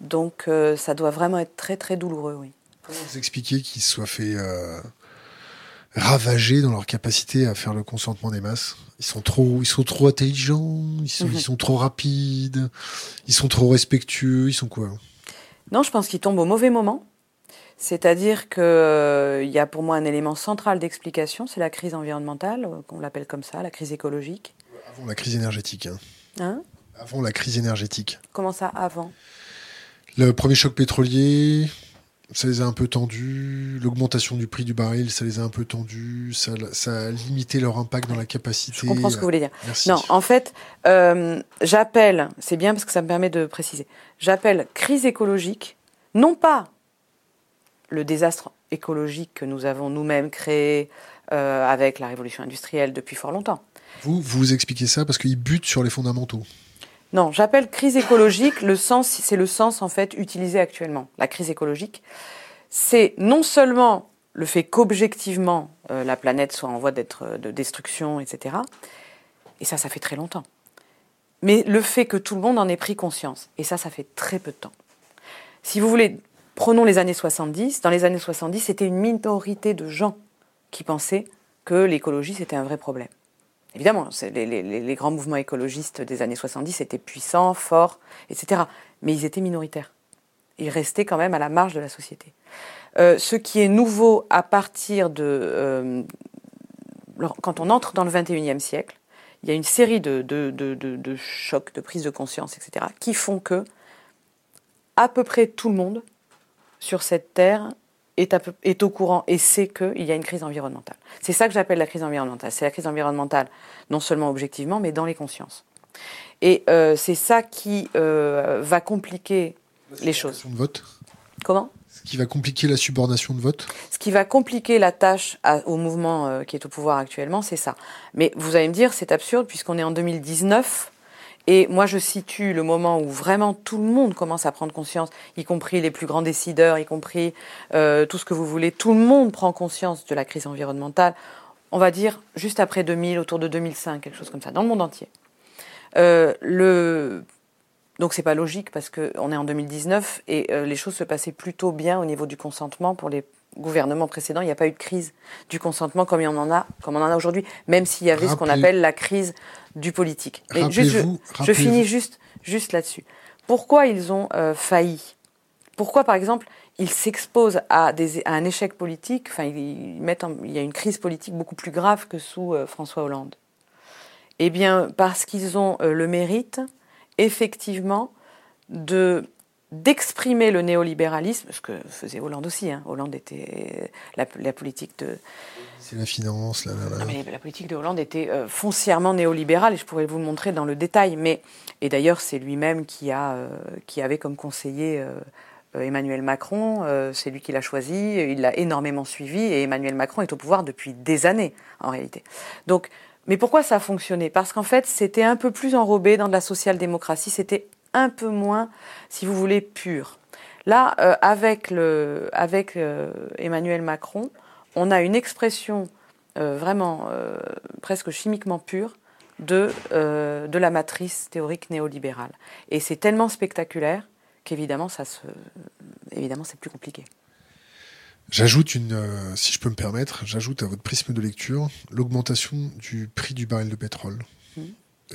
Speaker 2: Donc euh, ça doit vraiment être très très douloureux, oui.
Speaker 1: Comment vous expliquez qu'ils soient fait euh, ravager dans leur capacité à faire le consentement des masses? Ils sont trop, ils sont trop intelligents, ils sont, ils mhm. sont trop rapides, ils sont trop respectueux, ils sont quoi?
Speaker 2: Non, je pense qu'ils tombent au mauvais moment. C'est-à-dire qu'il euh, y a pour moi un élément central d'explication, c'est la crise environnementale, euh, qu'on l'appelle comme ça, la crise écologique.
Speaker 1: Avant la crise énergétique. Hein.
Speaker 2: hein?
Speaker 1: Avant la crise énergétique.
Speaker 2: Comment ça, avant?
Speaker 1: Le premier choc pétrolier, ça les a un peu tendus. L'augmentation du prix du baril, ça les a un peu tendus. Ça, a limité leur impact dans la capacité.
Speaker 2: Je comprends ce que vous voulez dire. Non, en fait, euh, j'appelle, c'est bien parce que ça me permet de préciser, j'appelle crise écologique, non pas le désastre écologique que nous avons nous-mêmes créé euh, avec la révolution industrielle depuis fort longtemps.
Speaker 1: Vous, vous expliquez ça parce qu'il bute sur les fondamentaux.
Speaker 2: Non, j'appelle crise écologique le sens, c'est le sens en fait utilisé actuellement. La crise écologique, c'est non seulement le fait qu'objectivement euh, la planète soit en voie d'être de destruction, etc. Et ça, ça fait très longtemps. Mais le fait que tout le monde en ait pris conscience, et ça, ça fait très peu de temps. Si vous voulez Prenons les années 70. Dans les années 70, c'était une minorité de gens qui pensaient que l'écologie, c'était un vrai problème. Évidemment, les, grands mouvements écologistes des années 70 étaient puissants, forts, etc. Mais ils étaient minoritaires. Ils restaient quand même à la marge de la société. Euh, ce qui est nouveau à partir de... Euh, quand on entre dans le 21e siècle, il y a une série de chocs, de prises de conscience, etc., qui font que à peu près tout le monde sur cette terre est, est au courant et sait qu'il y a une crise environnementale. C'est ça que j'appelle la crise environnementale. C'est la crise environnementale, non seulement objectivement, mais dans les consciences. Et euh, c'est ça qui euh, va compliquer les choses.
Speaker 1: De vote.
Speaker 2: Comment?
Speaker 1: Ce qui va compliquer la subordination de vote
Speaker 2: Ce qui va compliquer la tâche au mouvement euh, qui est au pouvoir actuellement, c'est ça. Mais vous allez me dire, c'est absurde puisqu'on est en 2019 et moi, je situe le moment où vraiment tout le monde commence à prendre conscience, y compris les plus grands décideurs, y compris euh, tout ce que vous voulez. Tout le monde prend conscience de la crise environnementale. On va dire juste après 2000, autour de 2005, quelque chose comme ça, dans le monde entier. Euh, le... Donc c'est pas logique parce qu'on est en 2019 et euh, les choses se passaient plutôt bien au niveau du consentement pour les gouvernements précédents. Il n'y a pas eu de crise du consentement comme il en a, comme on en a aujourd'hui, même s'il y avait ce qu'on appelle la crise du politique.
Speaker 1: Mais je,
Speaker 2: finis juste, juste là-dessus. Pourquoi ils ont euh, failli? Pourquoi, par exemple, il s'expose à, un échec politique, enfin, il, il y a une crise politique beaucoup plus grave que sous euh, François Hollande Eh bien, parce qu'ils ont euh, le mérite, effectivement, de d'exprimer le néolibéralisme, ce que faisait Hollande aussi. Hein. Hollande était la, politique de.
Speaker 1: C'est la finance,
Speaker 2: mais la politique de Hollande était euh, foncièrement néolibérale, et je pourrais vous le montrer dans le détail. Mais et d'ailleurs, c'est lui-même qui a qui avait comme conseiller euh, Emmanuel Macron, euh, c'est lui qui l'a choisi, il l'a énormément suivi et Emmanuel Macron est au pouvoir depuis des années en réalité. Donc, mais pourquoi ça a fonctionné? Parce qu'en fait, c'était un peu plus enrobé dans de la social-démocratie, c'était un peu moins, si vous voulez, pur. Là, euh, avec, le, avec Emmanuel Macron, on a une expression vraiment presque chimiquement pure de, de la matrice théorique néolibérale. Et c'est tellement spectaculaire qu'évidemment, ça se, évidemment, c'est plus compliqué.
Speaker 1: J'ajoute une, euh, si je peux me permettre, j'ajoute à votre prisme de lecture l'augmentation du prix du baril de pétrole. Mmh.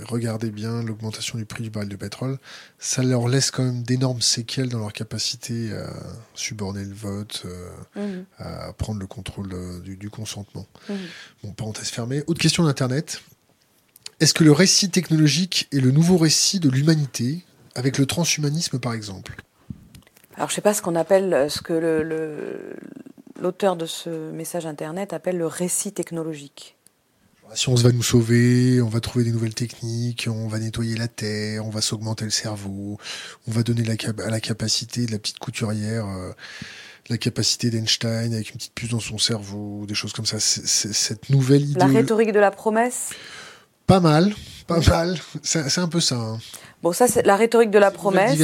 Speaker 1: Regardez bien l'augmentation du prix du baril de pétrole. Ça leur laisse quand même d'énormes séquelles dans leur capacité à suborner le vote, euh, mmh. à prendre le contrôle euh, du, consentement. Mmh. Bon, parenthèse fermée. Autre question d'Internet. Est-ce que le récit technologique est le nouveau récit de l'humanité avec le transhumanisme par exemple?
Speaker 2: Alors je ne sais pas ce qu'on appelle, euh, ce que l'auteur de ce message internet appelle le récit technologique.
Speaker 1: La science va nous sauver, on va trouver des nouvelles techniques, on va nettoyer la terre, on va s'augmenter le cerveau, on va donner la, à la capacité de la petite couturière euh, la capacité d'Einstein avec une petite puce dans son cerveau, des choses comme ça. Cette nouvelle idée.
Speaker 2: La rhétorique de la promesse?
Speaker 1: Pas mal, pas mal. C'est un peu ça. Hein.
Speaker 2: Bon, ça, c'est la rhétorique de la promesse.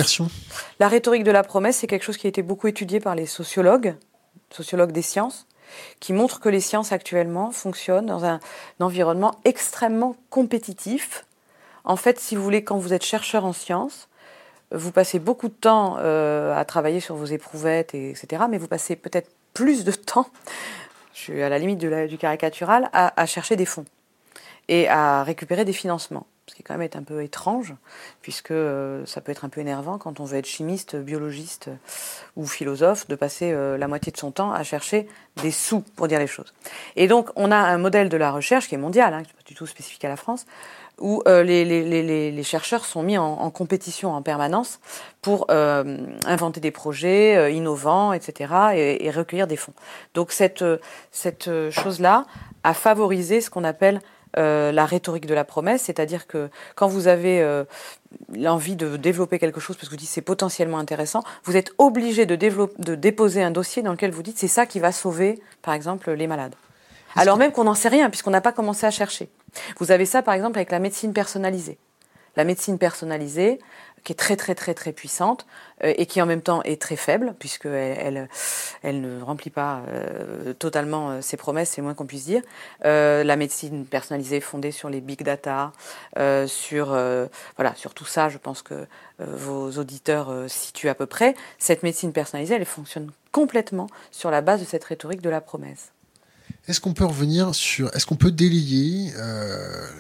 Speaker 2: La rhétorique de la promesse, c'est quelque chose qui a été beaucoup étudié par les sociologues, sociologues des sciences, qui montrent que les sciences actuellement fonctionnent dans un, environnement extrêmement compétitif. En fait, si vous voulez, quand vous êtes chercheur en sciences, vous passez beaucoup de temps euh, à travailler sur vos éprouvettes, et, etc. Mais vous passez peut-être plus de temps, je suis à la limite du caricatural, à chercher des fonds et à récupérer des financements ce qui quand même est un peu étrange, puisque euh, ça peut être un peu énervant quand on veut être chimiste, biologiste ou philosophe, de passer euh, la moitié de son temps à chercher des sous pour dire les choses. Et donc on a un modèle de la recherche qui est mondial, hein, qui n'est pas du tout spécifique à la France, où euh, les, chercheurs sont mis en, en, compétition en permanence pour inventer des projets innovants, etc., et, et, recueillir des fonds. Donc cette, cette chose-là a favorisé ce qu'on appelle euh, la rhétorique de la promesse, c'est-à-dire que quand vous avez euh, l'envie de développer quelque chose parce que vous dites c'est potentiellement intéressant, vous êtes obligé de, de déposer un dossier dans lequel vous dites c'est ça qui va sauver, par exemple, les malades. Alors même qu'on n'en sait rien puisqu'on n'a pas commencé à chercher. Vous avez ça, par exemple, avec la médecine personnalisée. La médecine personnalisée, qui est très très très très puissante euh, et qui en même temps est très faible puisqu'elle elle, elle ne remplit pas euh, totalement euh, ses promesses, c'est moins qu'on puisse dire. la médecine personnalisée fondée sur les big data, sur voilà sur tout ça, je pense que vos auditeurs situent à peu près. Cette médecine personnalisée, elle fonctionne complètement sur la base de cette rhétorique de la promesse.
Speaker 1: Est-ce qu'on peut revenir sur, est-ce qu'on peut délayer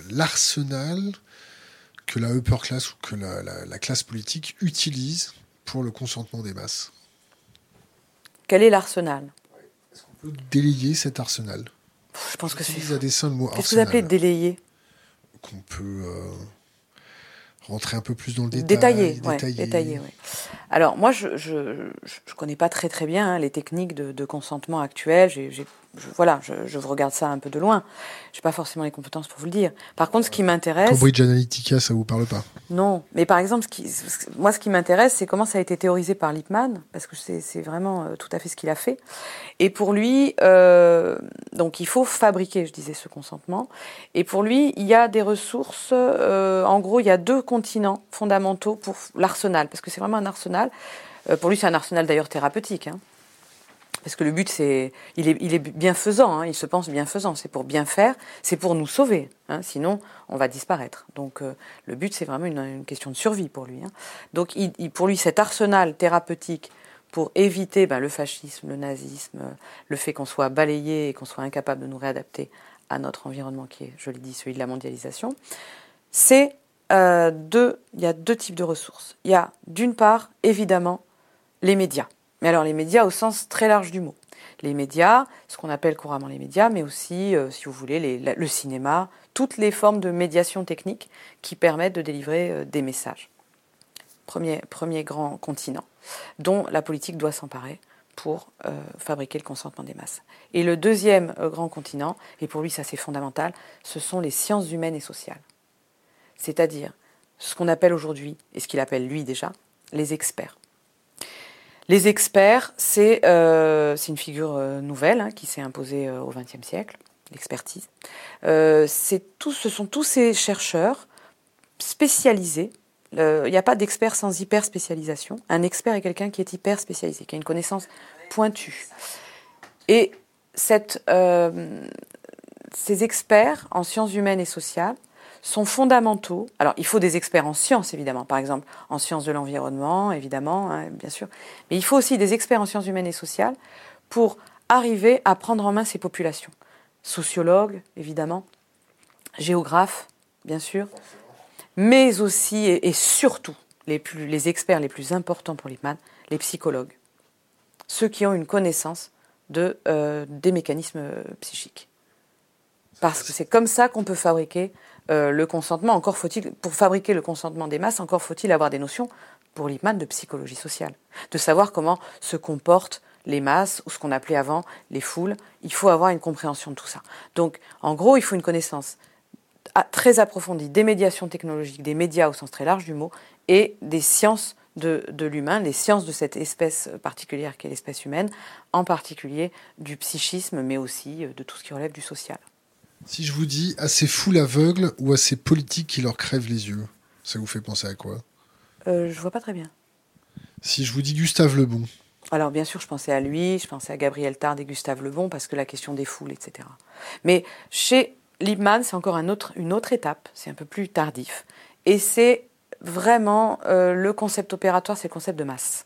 Speaker 1: l'arsenal que la upper class ou que la, classe politique utilise pour le consentement des masses.
Speaker 2: Quel est l'arsenal?
Speaker 1: Est-ce qu'on peut délayer cet arsenal?
Speaker 2: Je pense que c'est.
Speaker 1: Qu'est-ce
Speaker 2: que vous appelez délayer?
Speaker 1: Qu'on peut euh, rentrer un peu plus dans le détail.
Speaker 2: Détailler, détailler. détailler Alors moi, je ne connais pas très très bien hein, les techniques de, de consentement actuelles. J'ai voilà, je, regarde ça un peu de loin. Je n'ai pas forcément les compétences pour vous le dire. Par contre, ce qui m'intéresse.
Speaker 1: Cambridge Analytica, ça vous parle pas
Speaker 2: Non, mais par exemple, ce qui, moi, ce qui m'intéresse, c'est comment ça a été théorisé par Lippmann, parce que c'est vraiment euh, tout à fait ce qu'il a fait. Et pour lui, euh, donc, il faut fabriquer, je disais, ce consentement. Et pour lui, il y a des ressources. Euh, en gros, il y a deux continents fondamentaux pour l'arsenal, parce que c'est vraiment un arsenal. pour lui, c'est un arsenal d'ailleurs thérapeutique. Hein. Parce que le but, c'est, il est, bienfaisant, hein, il se pense bienfaisant. C'est pour bien faire, c'est pour nous sauver. Hein, sinon, on va disparaître. Donc, euh, le but, c'est vraiment une, question de survie pour lui. Hein. Donc, pour lui, cet arsenal thérapeutique pour éviter ben, le fascisme, le nazisme, le fait qu'on soit balayé et qu'on soit incapable de nous réadapter à notre environnement qui est, je l'ai dit, celui de la mondialisation, c'est euh, deux, il y a deux types de ressources. Il y a d'une part, évidemment, les médias. Mais alors les médias au sens très large du mot. Les médias, ce qu'on appelle couramment les médias, mais aussi, euh, si vous voulez, le cinéma, toutes les formes de médiation technique qui permettent de délivrer euh, des messages. Premier, premier grand continent dont la politique doit s'emparer pour euh, fabriquer le consentement des masses. Et le deuxième grand continent, et pour lui ça c'est fondamental, ce sont les sciences humaines et sociales. C'est-à-dire ce qu'on appelle aujourd'hui, et ce qu'il appelle lui déjà, les experts. Les experts, c'est euh, une figure euh, nouvelle hein, qui s'est imposée euh, au XXe siècle, l'expertise. Ce sont tous ces chercheurs spécialisés. Il n'y a pas d'expert sans hyper spécialisation. Un expert est quelqu'un qui est hyper spécialisé, qui a une connaissance pointue. Et ces experts en sciences humaines et sociales sont fondamentaux. Alors, il faut des experts en sciences, évidemment, par exemple en sciences de l'environnement, évidemment, hein, bien sûr. Mais il faut aussi des experts en sciences humaines et sociales pour arriver à prendre en main ces populations. Sociologues, évidemment, géographes, bien sûr, mais aussi et, surtout les, experts les plus importants pour l'IPMAN, les psychologues, ceux qui ont une connaissance de, euh, des mécanismes euh, psychiques. Parce que c'est comme ça qu'on peut fabriquer euh, le consentement, encore faut-il, pour fabriquer le consentement des masses, encore faut-il avoir des notions, pour Lippmann, de psychologie sociale, de savoir comment se comportent les masses, ou ce qu'on appelait avant les foules. Il faut avoir une compréhension de tout ça. Donc, en gros, il faut une connaissance très approfondie des médiations technologiques, des médias au sens très large du mot, et des sciences de, de l'humain, les sciences de cette espèce particulière qu'est l'espèce humaine, en particulier du psychisme, mais aussi euh, de tout ce qui relève du social.
Speaker 1: Si je vous dis à ces foules aveugles ou à ces politiques qui leur crèvent les yeux, ça vous fait penser à quoi?
Speaker 2: Euh, Je vois pas très bien.
Speaker 1: Si je vous dis Gustave Lebon
Speaker 2: alors bien sûr, je pensais à lui, je pensais à Gabriel Tard et Gustave Lebon, parce que la question des foules, etc. Mais chez Liebman, c'est encore un autre, une autre étape, c'est un peu plus tardif. Et c'est vraiment euh, le concept opératoire, c'est le concept de masse,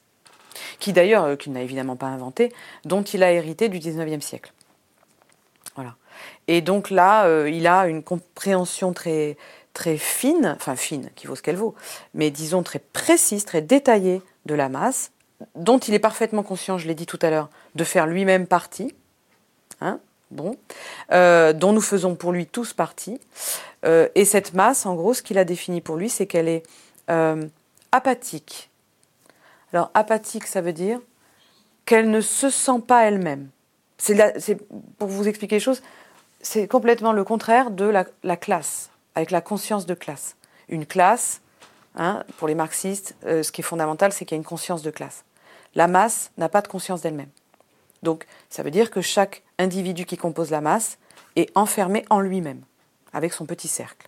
Speaker 2: qui d'ailleurs, euh, qu'il n'a évidemment pas inventé, dont il a hérité du 19e siècle. Voilà. Et donc là, euh, il a une compréhension très, très fine, enfin fine, qui vaut ce qu'elle vaut, mais disons très précise, très détaillée de la masse, dont il est parfaitement conscient, je l'ai dit tout à l'heure, de faire lui-même partie, hein, bon, euh, dont nous faisons pour lui tous partie. Euh, et cette masse, en gros, ce qu'il a défini pour lui, c'est qu'elle est apathique. Alors apathique, ça veut dire qu'elle ne se sent pas elle-même. C'est pour vous expliquer les choses, c'est complètement le contraire de la, classe, avec la conscience de classe. Une classe, hein, pour les marxistes, euh, ce qui est fondamental, c'est qu'il y a une conscience de classe. La masse n'a pas de conscience d'elle-même. Donc, ça veut dire que chaque individu qui compose la masse est enfermé en lui-même, avec son petit cercle.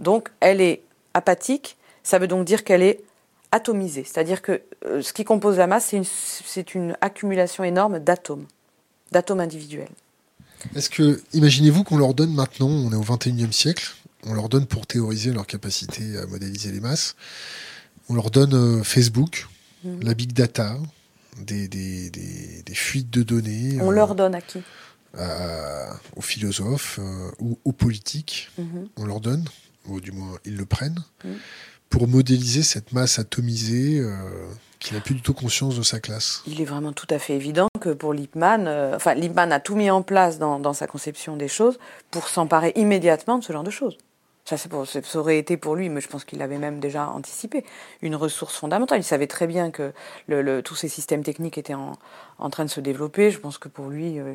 Speaker 2: Donc, elle est apathique, ça veut donc dire qu'elle est atomisée. C'est-à-dire que euh, ce qui compose la masse, c'est une accumulation énorme d'atomes, d'atomes individuels.
Speaker 1: Est-ce que, imaginez-vous qu'on leur donne maintenant, on est au 21e siècle, on leur donne pour théoriser leur capacité à modéliser les masses, on leur donne euh, Facebook, mhm. la big data, des, des, des, fuites de données.
Speaker 2: On leur euh, donne à qui?
Speaker 1: Aux philosophes euh, ou aux politiques. Mhm. On leur donne, ou du moins ils le prennent, mhm. pour modéliser cette masse atomisée qui n'a plus du tout conscience de sa classe.
Speaker 2: Il est vraiment tout à fait évident que pour Lippmann, euh, enfin Lippmann a tout mis en place dans, sa conception des choses pour s'emparer immédiatement de ce genre de choses. Ça, ça aurait été pour lui, mais je pense qu'il l'avait même déjà anticipé, une ressource fondamentale. Il savait très bien que le, tous ces systèmes techniques étaient en, en, train de se développer. Je pense que pour lui, euh,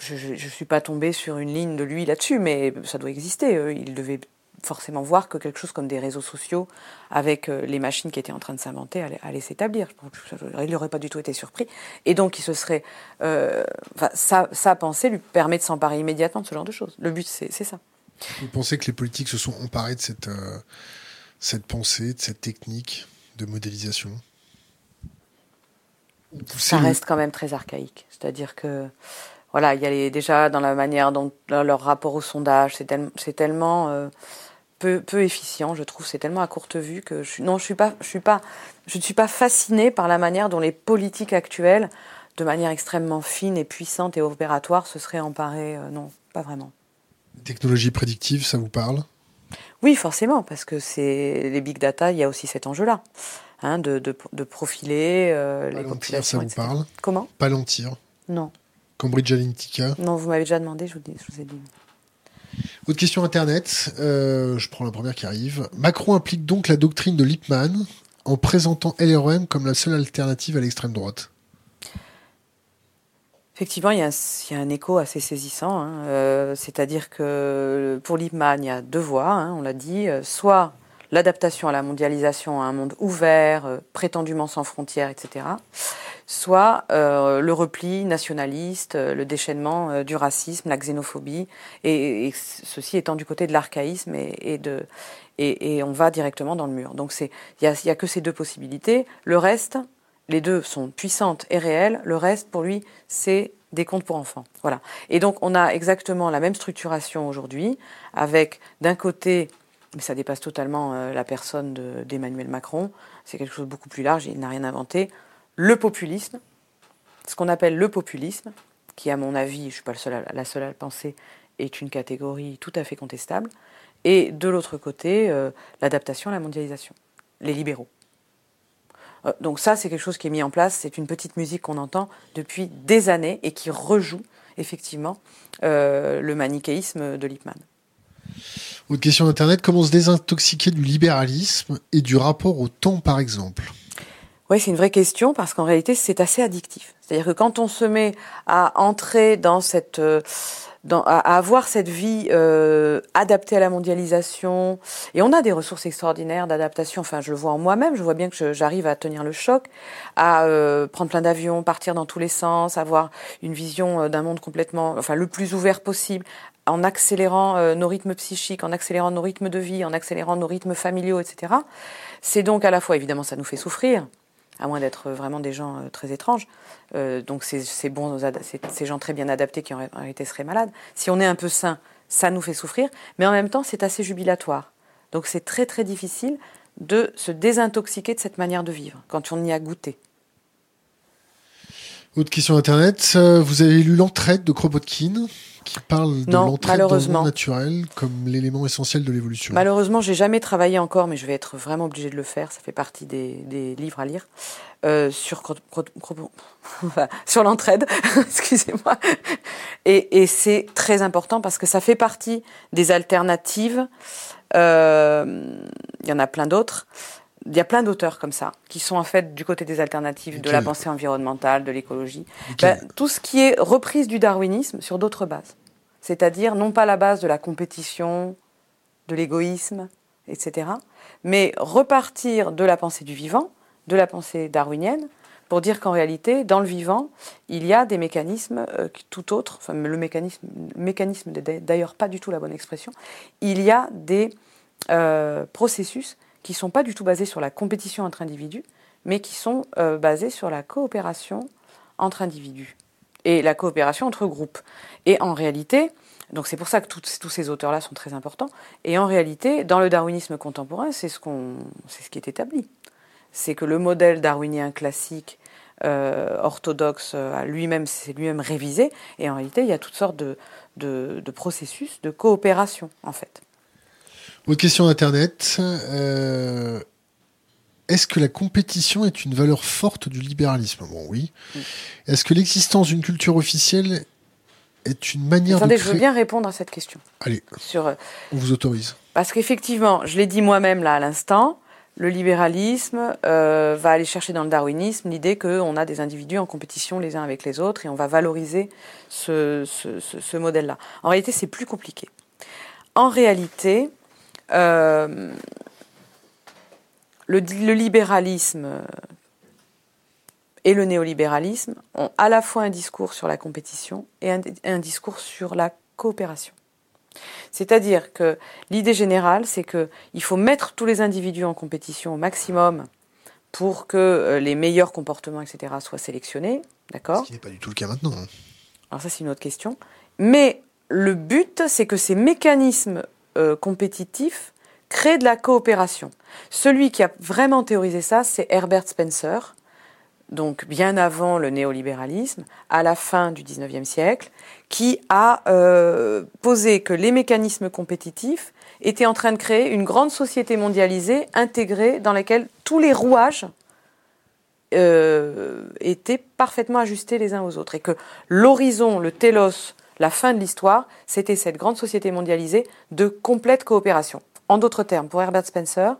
Speaker 2: je ne suis pas tombée sur une ligne de lui là-dessus, mais ça doit exister. Euh, il devait forcément voir que quelque chose comme des réseaux sociaux, avec euh, les machines qui étaient en train de s'inventer, allait, s'établir. Il n'aurait pas du tout été surpris. Et donc, il se serait. Euh, sa, pensée lui permet de s'emparer immédiatement de ce genre de choses. Le but, c'est ça.
Speaker 1: Vous pensez que les politiques se sont emparés de cette, euh, cette pensée, de cette technique de modélisation?
Speaker 2: Ça reste quand même très archaïque. C'est-à-dire que voilà, il y a déjà dans la manière dont leur rapport au sondage, c'est tellement peu, peu efficient, je trouve. C'est tellement à courte vue que je, non, je suis pas, je suis pas, je ne suis pas fascinée par la manière dont les politiques actuelles, de manière extrêmement fine et puissante et opératoire, se seraient emparées. Euh, non, pas vraiment.
Speaker 1: Technologie prédictive, ça vous parle?
Speaker 2: Oui, forcément, parce que c'est les big data, il y a aussi cet enjeu-là. hein, de, de, profiler
Speaker 1: les populations. Ça vous parle?
Speaker 2: Comment?
Speaker 1: Palantir?
Speaker 2: Non.
Speaker 1: Cambridge Analytica?
Speaker 2: Non, vous m'avez déjà demandé, je vous, je vous ai dit.
Speaker 1: Autre question Internet, euh, je prends la première qui arrive. Macron applique donc la doctrine de Lippmann en présentant LREM comme la seule alternative à l'extrême droite.
Speaker 2: Effectivement, il y, a un, écho assez saisissant. Hein. Euh, c'est-à-dire que pour Lippmann, il y a deux voies, hein, on l'a dit. Euh, soit l'adaptation à la mondialisation, à un monde ouvert, prétendument sans frontières, etc soit euh, le repli nationaliste, euh, le déchaînement euh, du racisme, la xénophobie, et, ceci étant du côté de l'archaïsme et, de et, on va directement dans le mur. Donc il n'y a, que ces deux possibilités. Le reste, les deux sont puissantes et réelles. Le reste, pour lui, c'est des contes pour enfants. Voilà. Et donc on a exactement la même structuration aujourd'hui, avec d'un côté mais ça dépasse totalement la personne d'Emmanuel Macron. C'est quelque chose de beaucoup plus large, il n'a rien inventé le populisme, ce qu'on appelle le populisme, qui à mon avis, je ne suis pas la seule à le penser, est une catégorie tout à fait contestable, et de l'autre côté, euh, l'adaptation à la mondialisation, les libéraux. Euh, donc ça, c'est quelque chose qui est mis en place, c'est une petite musique qu'on entend depuis des années et qui rejoue effectivement euh, le manichéisme de Lippmann.
Speaker 1: Autre question d'Internet, comment se désintoxiquer du libéralisme et du rapport au temps par exemple?
Speaker 2: Oui, c'est une vraie question parce qu'en réalité, c'est assez addictif. C'est-à-dire que quand on se met à entrer dans cette, euh, dans, à avoir cette vie euh, adaptée à la mondialisation, et on a des ressources extraordinaires d'adaptation. Enfin, je le vois en moi-même. Je vois bien que j'arrive à tenir le choc, à euh, prendre plein d'avions, partir dans tous les sens, avoir une vision euh, d'un monde complètement, enfin, le plus ouvert possible, en accélérant euh, nos rythmes psychiques, en accélérant nos rythmes de vie, en accélérant nos rythmes familiaux, etc. C'est donc à la fois, évidemment, ça nous fait souffrir à moins d'être vraiment des gens euh, très étranges. Euh, donc c'est bon, ces gens très bien adaptés qui en réalité seraient malades. Si on est un peu sain, ça nous fait souffrir, mais en même temps c'est assez jubilatoire. Donc c'est très très difficile de se désintoxiquer de cette manière de vivre quand on y a goûté.
Speaker 1: Autre question Internet, euh, vous avez lu L'entraide de Kropotkin qui parle de l'entraide dans le monde naturel comme l'élément essentiel de l'évolution.
Speaker 2: Malheureusement, j'ai jamais travaillé encore, mais je vais être vraiment obligée de le faire. Ça fait partie des, livres à lire euh, sur sur l'entraide. Excusez-moi. Et, c'est très important parce que ça fait partie des alternatives. Euh, il y en a plein d'autres. Il y a plein d'auteurs comme ça, qui sont en fait du côté des alternatives, de la pensée environnementale, de l'écologie. Ben, tout ce qui est reprise du darwinisme sur d'autres bases. C'est-à-dire non pas la base de la compétition, de l'égoïsme, etc., mais repartir de la pensée du vivant, de la pensée darwinienne, pour dire qu'en réalité, dans le vivant, il y a des mécanismes euh, tout autres, enfin le mécanisme, mécanisme n'est d'ailleurs pas du tout la bonne expression, il y a des euh, processus qui ne sont pas du tout basés sur la compétition entre individus, mais qui sont euh, basés sur la coopération entre individus et la coopération entre groupes. Et en réalité, donc c'est pour ça que tous ces auteurs-là sont très importants. Et en réalité, dans le darwinisme contemporain, c'est ce, c'est ce qui est établi. C'est que le modèle darwinien classique, euh, orthodoxe, euh, lui-même, c'est lui-même révisé. Et en réalité, il y a toutes sortes de processus de coopération, en fait.
Speaker 1: Autre question d'Internet. Euh, est-ce que la compétition est une valeur forte du libéralisme? Bon, oui. Est-ce que l'existence d'une culture officielle est une manière
Speaker 2: Attendez,
Speaker 1: de.
Speaker 2: je veux bien répondre à cette question.
Speaker 1: Allez. Sur, euh, on vous autorise.
Speaker 2: Parce qu'effectivement, je l'ai dit moi-même là à l'instant, le libéralisme euh, va aller chercher dans le darwinisme l'idée qu'on a des individus en compétition les uns avec les autres et on va valoriser ce, ce, ce modèle-là. En réalité, c'est plus compliqué. En réalité, euh, le, libéralisme et le néolibéralisme ont à la fois un discours sur la compétition et un, discours sur la coopération. C'est-à-dire que l'idée générale, c'est qu'il faut mettre tous les individus en compétition au maximum pour que euh, les meilleurs comportements, etc., soient sélectionnés. D'accord?
Speaker 1: Ce qui n'est pas du tout le cas maintenant. Hein.
Speaker 2: Alors ça, c'est une autre question. Mais le but, c'est que ces mécanismes euh, compétitif crée de la coopération. Celui qui a vraiment théorisé ça, c'est Herbert Spencer, donc bien avant le néolibéralisme, à la fin du XIXe siècle, qui a euh, posé que les mécanismes compétitifs était en train de créer une grande société mondialisée intégrée dans laquelle tous les rouages euh, étaient parfaitement ajustés les uns aux autres et que l'horizon, le télos, la fin de l'histoire, c'était cette grande société mondialisée de complète coopération. En d'autres termes, pour Herbert Spencer,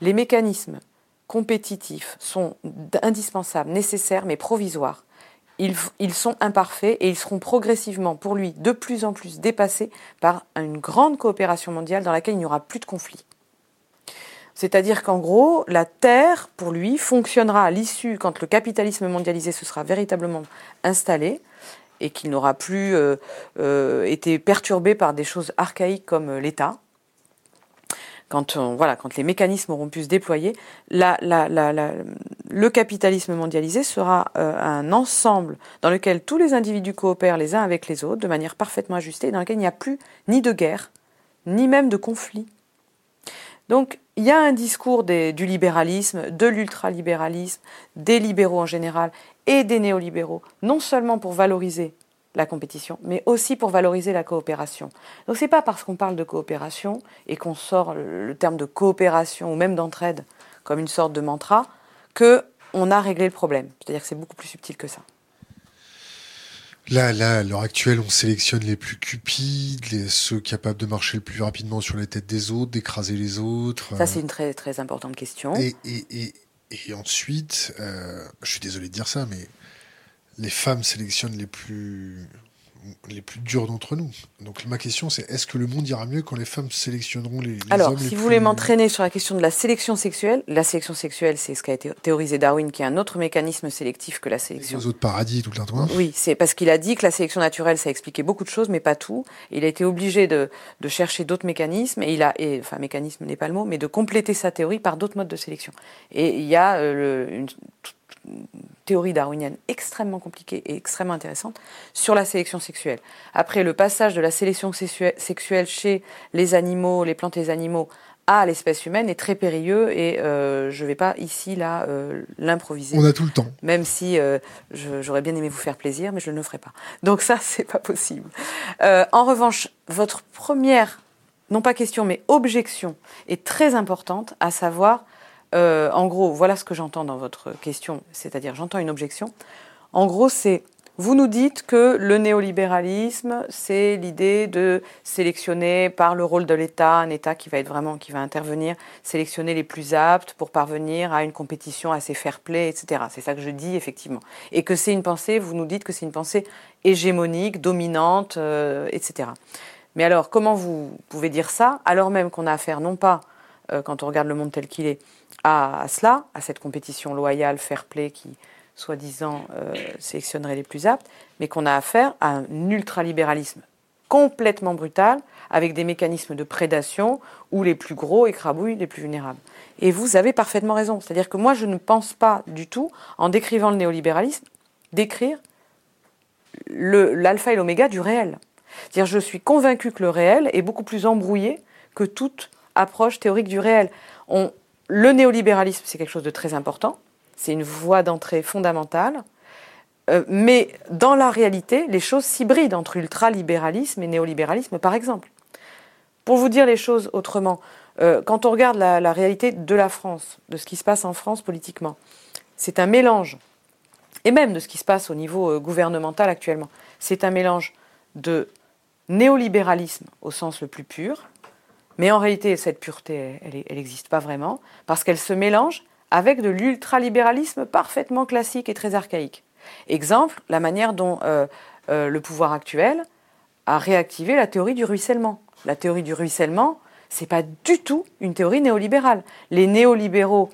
Speaker 2: les mécanismes compétitifs sont indispensables, nécessaires, mais provisoires. Ils, sont imparfaits et ils seront progressivement, pour lui, de plus en plus dépassés par une grande coopération mondiale dans laquelle il n'y aura plus de conflits. C'est-à-dire qu'en gros, la Terre, pour lui, fonctionnera à l'issue, quand le capitalisme mondialisé se sera véritablement installé, et qu'il n'aura plus euh, euh, été perturbé par des choses archaïques comme euh, l'État, quand, voilà, quand les mécanismes auront pu se déployer, le capitalisme mondialisé sera un ensemble dans lequel tous les individus coopèrent les uns avec les autres de manière parfaitement ajustée, dans lequel il n'y a plus ni de guerre, ni même de conflit. Donc il y a un discours du libéralisme, de l'ultralibéralisme, des libéraux en général et des néolibéraux, non seulement pour valoriser la compétition, mais aussi pour valoriser la coopération. Donc c'est pas parce qu'on parle de coopération et qu'on sort le, terme de coopération ou même d'entraide comme une sorte de mantra que on a réglé le problème. C'est-à-dire que c'est beaucoup plus subtil que ça.
Speaker 1: Là, là, à l'heure actuelle, on sélectionne les plus cupides, les, ceux capables de marcher le plus rapidement sur les têtes des autres, d'écraser les autres.
Speaker 2: Ça, c'est une très, très importante question.
Speaker 1: Et, et, et, et ensuite, euh, je suis désolé de dire ça, mais les femmes sélectionnent les plus les plus durs d'entre nous. Donc ma question c'est est-ce que le monde ira mieux quand les femmes sélectionneront les, les
Speaker 2: Alors,
Speaker 1: hommes
Speaker 2: si
Speaker 1: les
Speaker 2: vous voulez m'entraîner sur la question de la sélection sexuelle, la sélection sexuelle, c'est ce qu'a été théorisé Darwin, qui est un autre mécanisme sélectif que la sélection.
Speaker 1: les autres paradis tout le temps.
Speaker 2: Oui, c'est parce qu'il a dit que la sélection naturelle, ça expliquait beaucoup de choses, mais pas tout. Il a été obligé de, de chercher d'autres mécanismes, et il a, et, enfin, mécanisme n'est pas le mot, mais de compléter sa théorie par d'autres modes de sélection. Et il y a euh, le, une, théorie darwinienne extrêmement compliquée et extrêmement intéressante sur la sélection sexuelle. Après le passage de la sélection sexuelle chez les animaux, les plantes et les animaux, à l'espèce humaine est très périlleux et euh, je ne vais pas ici là euh, l'improviser.
Speaker 1: On a tout le temps.
Speaker 2: Même si euh, j'aurais bien aimé vous faire plaisir, mais je ne le ferai pas. Donc ça, c'est pas possible. En revanche, votre première, non pas question, mais objection est très importante, à savoir euh, en gros, voilà ce que j'entends dans votre question, c'est-à-dire j'entends une objection. En gros, c'est vous nous dites que le néolibéralisme, c'est l'idée de sélectionner par le rôle de l'État, un État qui va être vraiment, qui va intervenir, sélectionner les plus aptes pour parvenir à une compétition assez fair-play, etc. C'est ça que je dis effectivement. Et que c'est une pensée, vous nous dites que c'est une pensée hégémonique, dominante, euh, etc. Mais alors, comment vous pouvez dire ça alors même qu'on a affaire non pas, euh, quand on regarde le monde tel qu'il est, à, cela, à cette compétition loyale, fair-play qui, soi-disant, euh, sélectionnerait les plus aptes, mais qu'on a affaire à un ultralibéralisme complètement brutal, avec des mécanismes de prédation où les plus gros écrabouillent les plus vulnérables. Et vous avez parfaitement raison. C'est-à-dire que moi, je ne pense pas du tout, en décrivant le néolibéralisme, d'écrire l'alpha et l'oméga du réel. C'est-à-dire, je suis convaincu que le réel est beaucoup plus embrouillé que toute approche théorique du réel. On, le néolibéralisme, c'est quelque chose de très important. C'est une voie d'entrée fondamentale. Euh, mais dans la réalité, les choses s'hybrident entre ultralibéralisme et néolibéralisme, par exemple. Pour vous dire les choses autrement, euh, quand on regarde la, réalité de la France, de ce qui se passe en France politiquement, c'est un mélange, et même de ce qui se passe au niveau euh, gouvernemental actuellement, c'est un mélange de néolibéralisme au sens le plus pur, mais en réalité, cette pureté, elle n'existe pas vraiment, parce qu'elle se mélange avec de l'ultralibéralisme parfaitement classique et très archaïque. Exemple, la manière dont euh, euh, le pouvoir actuel a réactivé la théorie du ruissellement. La théorie du ruissellement, c'est pas du tout une théorie néolibérale. Les néolibéraux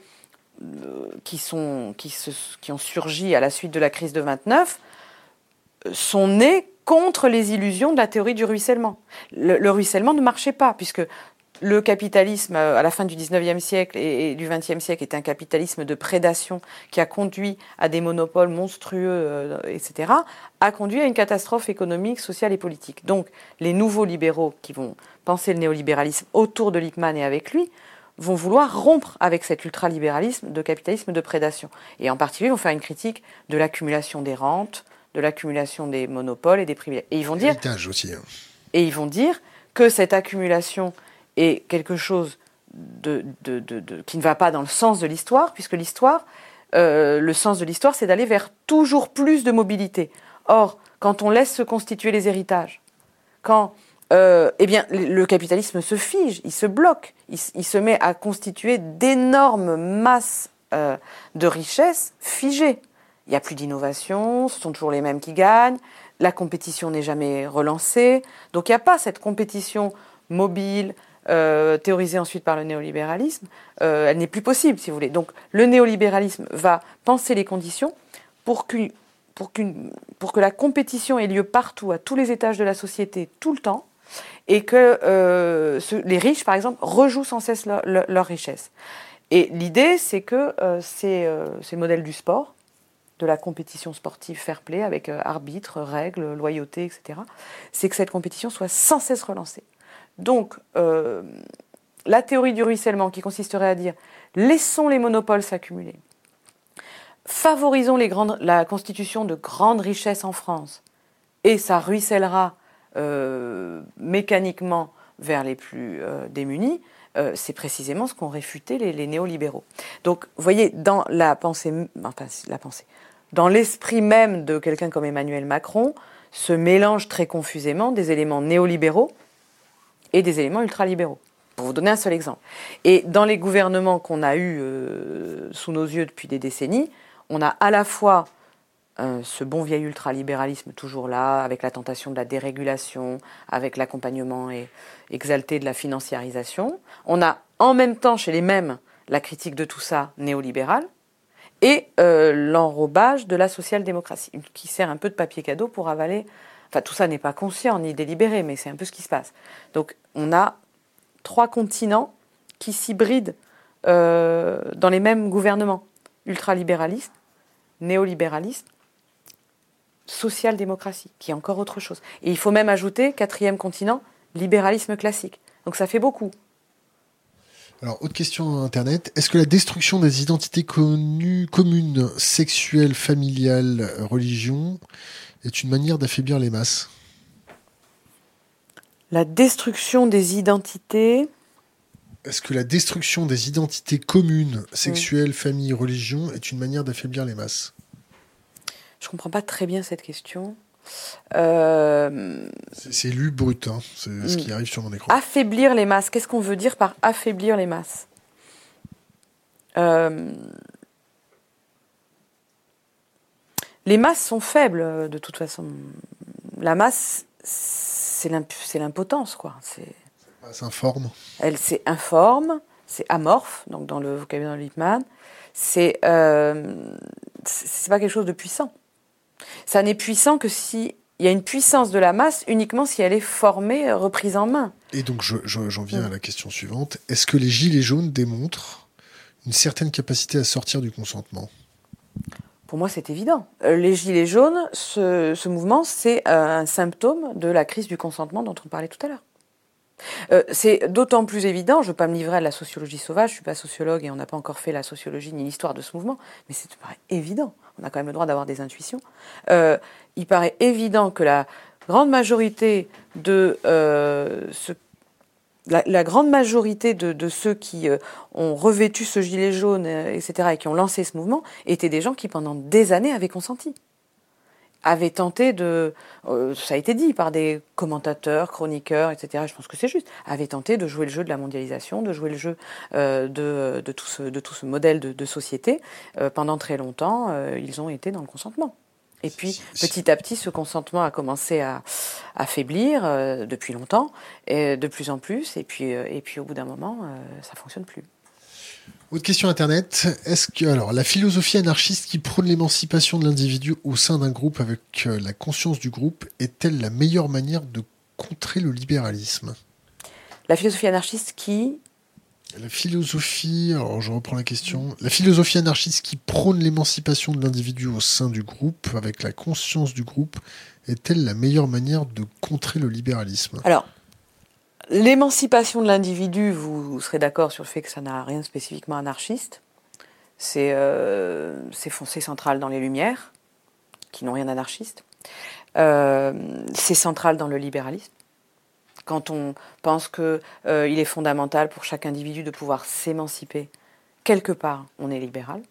Speaker 2: euh, qui, ont surgi à la suite de la crise de 29 sont nés contre les illusions de la théorie du ruissellement. Le, le ruissellement ne marchait pas, puisque le capitalisme à la fin du 19e siècle et du 20e siècle était un capitalisme de prédation qui a conduit à des monopoles monstrueux, euh, etc., a conduit à une catastrophe économique, sociale et politique. Donc les nouveaux libéraux qui vont penser le néolibéralisme autour de Lippmann et avec lui vont vouloir rompre avec cet ultralibéralisme de capitalisme de prédation. Et en particulier, vont faire une critique de l'accumulation des rentes, de l'accumulation des monopoles et des privilèges. Et ils vont dire...
Speaker 1: Aussi, hein.
Speaker 2: Et ils vont dire que cette accumulation est quelque chose de, qui ne va pas dans le sens de l'histoire, puisque l'histoire, euh, le sens de l'histoire, c'est d'aller vers toujours plus de mobilité. Or, quand on laisse se constituer les héritages, quand euh, eh bien, le capitalisme se fige, il se bloque, il, se met à constituer d'énormes masses euh, de richesses figées. Il n'y a plus d'innovation, ce sont toujours les mêmes qui gagnent, la compétition n'est jamais relancée, donc il n'y a pas cette compétition mobile, euh, théorisée ensuite par le néolibéralisme, elle n'est plus possible, si vous voulez. Donc le néolibéralisme va penser les conditions pour, que la compétition ait lieu partout, à tous les étages de la société, tout le temps, et que euh, les riches, par exemple, rejouent sans cesse leur, richesse. Et l'idée, c'est que euh, euh, ces, modèles du sport, de la compétition sportive fair play avec arbitre, règles, loyauté, etc., c'est que cette compétition soit sans cesse relancée. Donc, la théorie du ruissellement qui consisterait à dire laissons les monopoles s'accumuler, favorisons la constitution de grandes richesses en France, et ça ruissellera euh, mécaniquement vers les plus euh, démunis, euh, c'est précisément ce qu'ont réfuté les, néolibéraux. Donc, vous voyez, dans l'esprit même de quelqu'un comme Emmanuel Macron, se mélangent très confusément des éléments néolibéraux et des éléments ultralibéraux. Pour vous donner un seul exemple. Et dans les gouvernements qu'on a eus sous nos yeux depuis des décennies, on a à la fois euh, ce bon vieil ultralibéralisme toujours là, avec la tentation de la dérégulation, avec l'accompagnement exalté de la financiarisation. On a en même temps chez les mêmes la critique de tout ça néolibérale et euh, l'enrobage de la social-démocratie, qui sert un peu de papier cadeau pour avaler. Enfin, tout ça n'est pas conscient ni délibéré, mais c'est un peu ce qui se passe. Donc, on a trois continents qui s'hybrident euh, dans les mêmes gouvernements ultralibéralistes, néolibéralistes social-démocratie, qui est encore autre chose. Et il faut même ajouter, quatrième continent, libéralisme classique. Donc ça fait beaucoup.
Speaker 1: Alors, autre question Internet. Est-ce que la destruction des identités communes, sexuelles, familiales, religion, est une manière d'affaiblir les masses?
Speaker 2: La destruction des identités.
Speaker 1: Est-ce que la destruction des identités communes, sexuelles, famille, religion, est une manière d'affaiblir les masses?
Speaker 2: Je comprends pas très bien cette question. Euh,
Speaker 1: c'est lu brut, hein. c'est ce qui arrive sur mon écran.
Speaker 2: Affaiblir les masses. Qu'est-ce qu'on veut dire par affaiblir les masses? Euh, Les masses sont faibles, de toute façon. La masse, c'est l'impotence, quoi.
Speaker 1: C'est informe.
Speaker 2: Elle, c'est informe, c'est amorphe, donc dans le vocabulaire de Lippmann. C'est euh, c'est pas quelque chose de puissant. Ça n'est puissant que si il y a une puissance de la masse uniquement si elle est formée, reprise en main.
Speaker 1: Et donc j'en viens à la question suivante. Est-ce que les gilets jaunes démontrent une certaine capacité à sortir du consentement?
Speaker 2: Pour moi, c'est évident. Euh, les gilets jaunes, ce, mouvement, c'est euh, un symptôme de la crise du consentement dont on parlait tout à l'heure. Euh, c'est d'autant plus évident, je ne veux pas me livrer à la sociologie sauvage, je ne suis pas sociologue et on n'a pas encore fait la sociologie ni l'histoire de ce mouvement, mais c'est évident on a quand même le droit d'avoir des intuitions, il paraît évident que la grande majorité de euh, la, grande majorité de, ceux qui euh, ont revêtu ce gilet jaune, etc., et qui ont lancé ce mouvement, étaient des gens qui, pendant des années, avaient consenti avait tenté de, euh, ça a été dit par des commentateurs, chroniqueurs, etc., je pense que c'est juste, avait tenté de jouer le jeu de la mondialisation, de jouer le jeu euh, de, tout ce, modèle de, société. Euh, pendant très longtemps, ils ont été dans le consentement. Et puis, petit à petit, ce consentement a commencé à, affaiblir depuis longtemps, et de plus en plus, et puis, et puis au bout d'un moment, ça fonctionne plus.
Speaker 1: Autre question internet. Est-ce que alors la philosophie anarchiste qui prône l'émancipation de l'individu au sein d'un groupe avec euh, la conscience du groupe est-elle la meilleure manière de contrer le libéralisme?
Speaker 2: La philosophie anarchiste qui
Speaker 1: La philosophie, alors je reprends la question. La philosophie anarchiste qui prône l'émancipation de l'individu au sein du groupe avec la conscience du groupe est-elle la meilleure manière de contrer le libéralisme?
Speaker 2: Alors, L'émancipation de l'individu, vous, serez d'accord sur le fait que ça n'a rien de spécifiquement anarchiste. C'est euh, foncé central dans les Lumières, qui n'ont rien d'anarchiste. Euh, c'est central dans le libéralisme, quand on pense qu'il euh, est fondamental pour chaque individu de pouvoir s'émanciper, quelque part, on est libéral.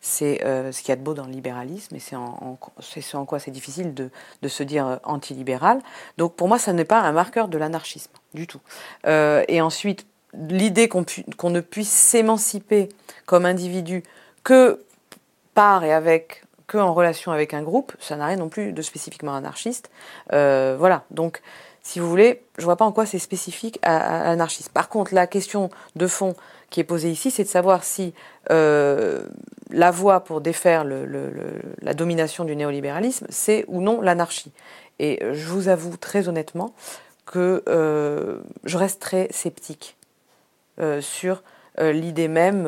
Speaker 2: C'est euh, ce qu'il y a de beau dans le libéralisme et c'est en, ce en quoi c'est difficile de, se dire euh, antilibéral. Donc pour moi, ça n'est pas un marqueur de l'anarchisme du tout. et ensuite, l'idée qu'on ne puisse s'émanciper comme individu que par et avec que en relation avec un groupe, ça n'a rien non plus de spécifiquement anarchiste. Euh, voilà, donc si vous voulez, je vois pas en quoi c'est spécifique à, l'anarchisme. Par contre, la question de fond qui est posée ici, c'est de savoir si euh, la voie pour défaire la domination du néolibéralisme, c'est ou non l'anarchie. Et je vous avoue très honnêtement que euh, je reste très sceptique sur l'idée même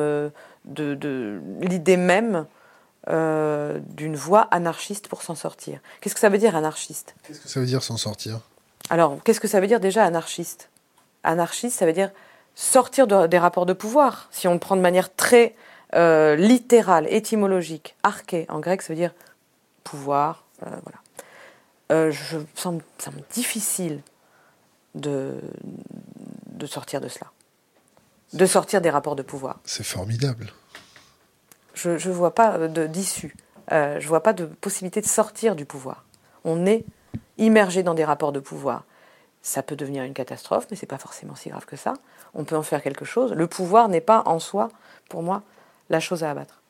Speaker 2: euh, d'une voie anarchiste pour s'en sortir. Qu'est-ce que ça veut dire anarchiste?
Speaker 1: Qu'est-ce que ça veut dire s'en sortir?
Speaker 2: Alors, qu'est-ce que ça veut dire déjà anarchiste? Anarchiste, ça veut dire sortir des rapports de pouvoir. Si on le prend de manière très euh, littérale, étymologique, arché, en grec, ça veut dire pouvoir. Euh, voilà. je ça me semble difficile de, de sortir de cela, de sortir des rapports de pouvoir.
Speaker 1: C'est formidable
Speaker 2: je ne vois pas d'issue. Euh, je ne vois pas de possibilité de sortir du pouvoir. On est immergé dans des rapports de pouvoir. Ça peut devenir une catastrophe, mais ce n'est pas forcément si grave que ça. On peut en faire quelque chose. Le pouvoir n'est pas en soi, pour moi, la chose à abattre.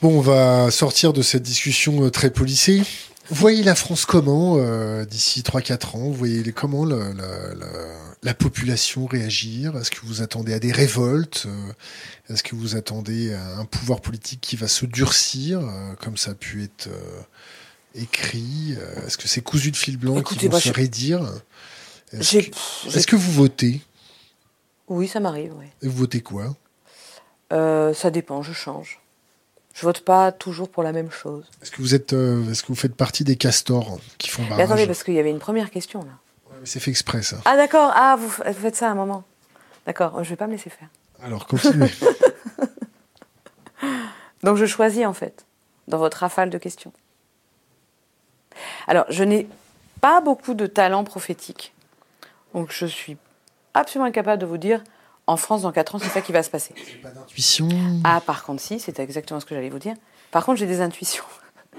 Speaker 1: Bon, on va sortir de cette discussion euh, très policée. Voyez la France comment euh, d'ici 3-4 ans? Voyez comment la, population réagir? Est-ce que vous attendez à des révoltes? Euh, Est-ce que vous attendez à un pouvoir politique qui va se durcir, comme ça a pu être écrit Est-ce que c'est cousu de fil blanc qui vont se raidir Est-ce que, vous votez?
Speaker 2: Oui, ça m'arrive, oui.
Speaker 1: Et vous votez quoi?
Speaker 2: Ça dépend, je change. Je vote pas toujours pour la même chose.
Speaker 1: Est-ce que vous êtes, euh, est-ce que vous faites partie des castors qui font barrage
Speaker 2: attendez, parce qu'il y avait une première question là.
Speaker 1: c'est fait exprès ça.
Speaker 2: Ah d'accord. Ah vous, faites ça à un moment. D'accord. Je vais pas me laisser faire.
Speaker 1: Alors continuez.
Speaker 2: Donc je choisis en fait dans votre rafale de questions. Alors je n'ai pas beaucoup de talent prophétique. Donc je suis absolument incapable de vous dire en France, dans 4 ans, c'est ça qui va se passer.
Speaker 1: Pas d'intuition
Speaker 2: Ah, par contre, si, c'est exactement ce que j'allais vous dire. Par contre, j'ai des intuitions.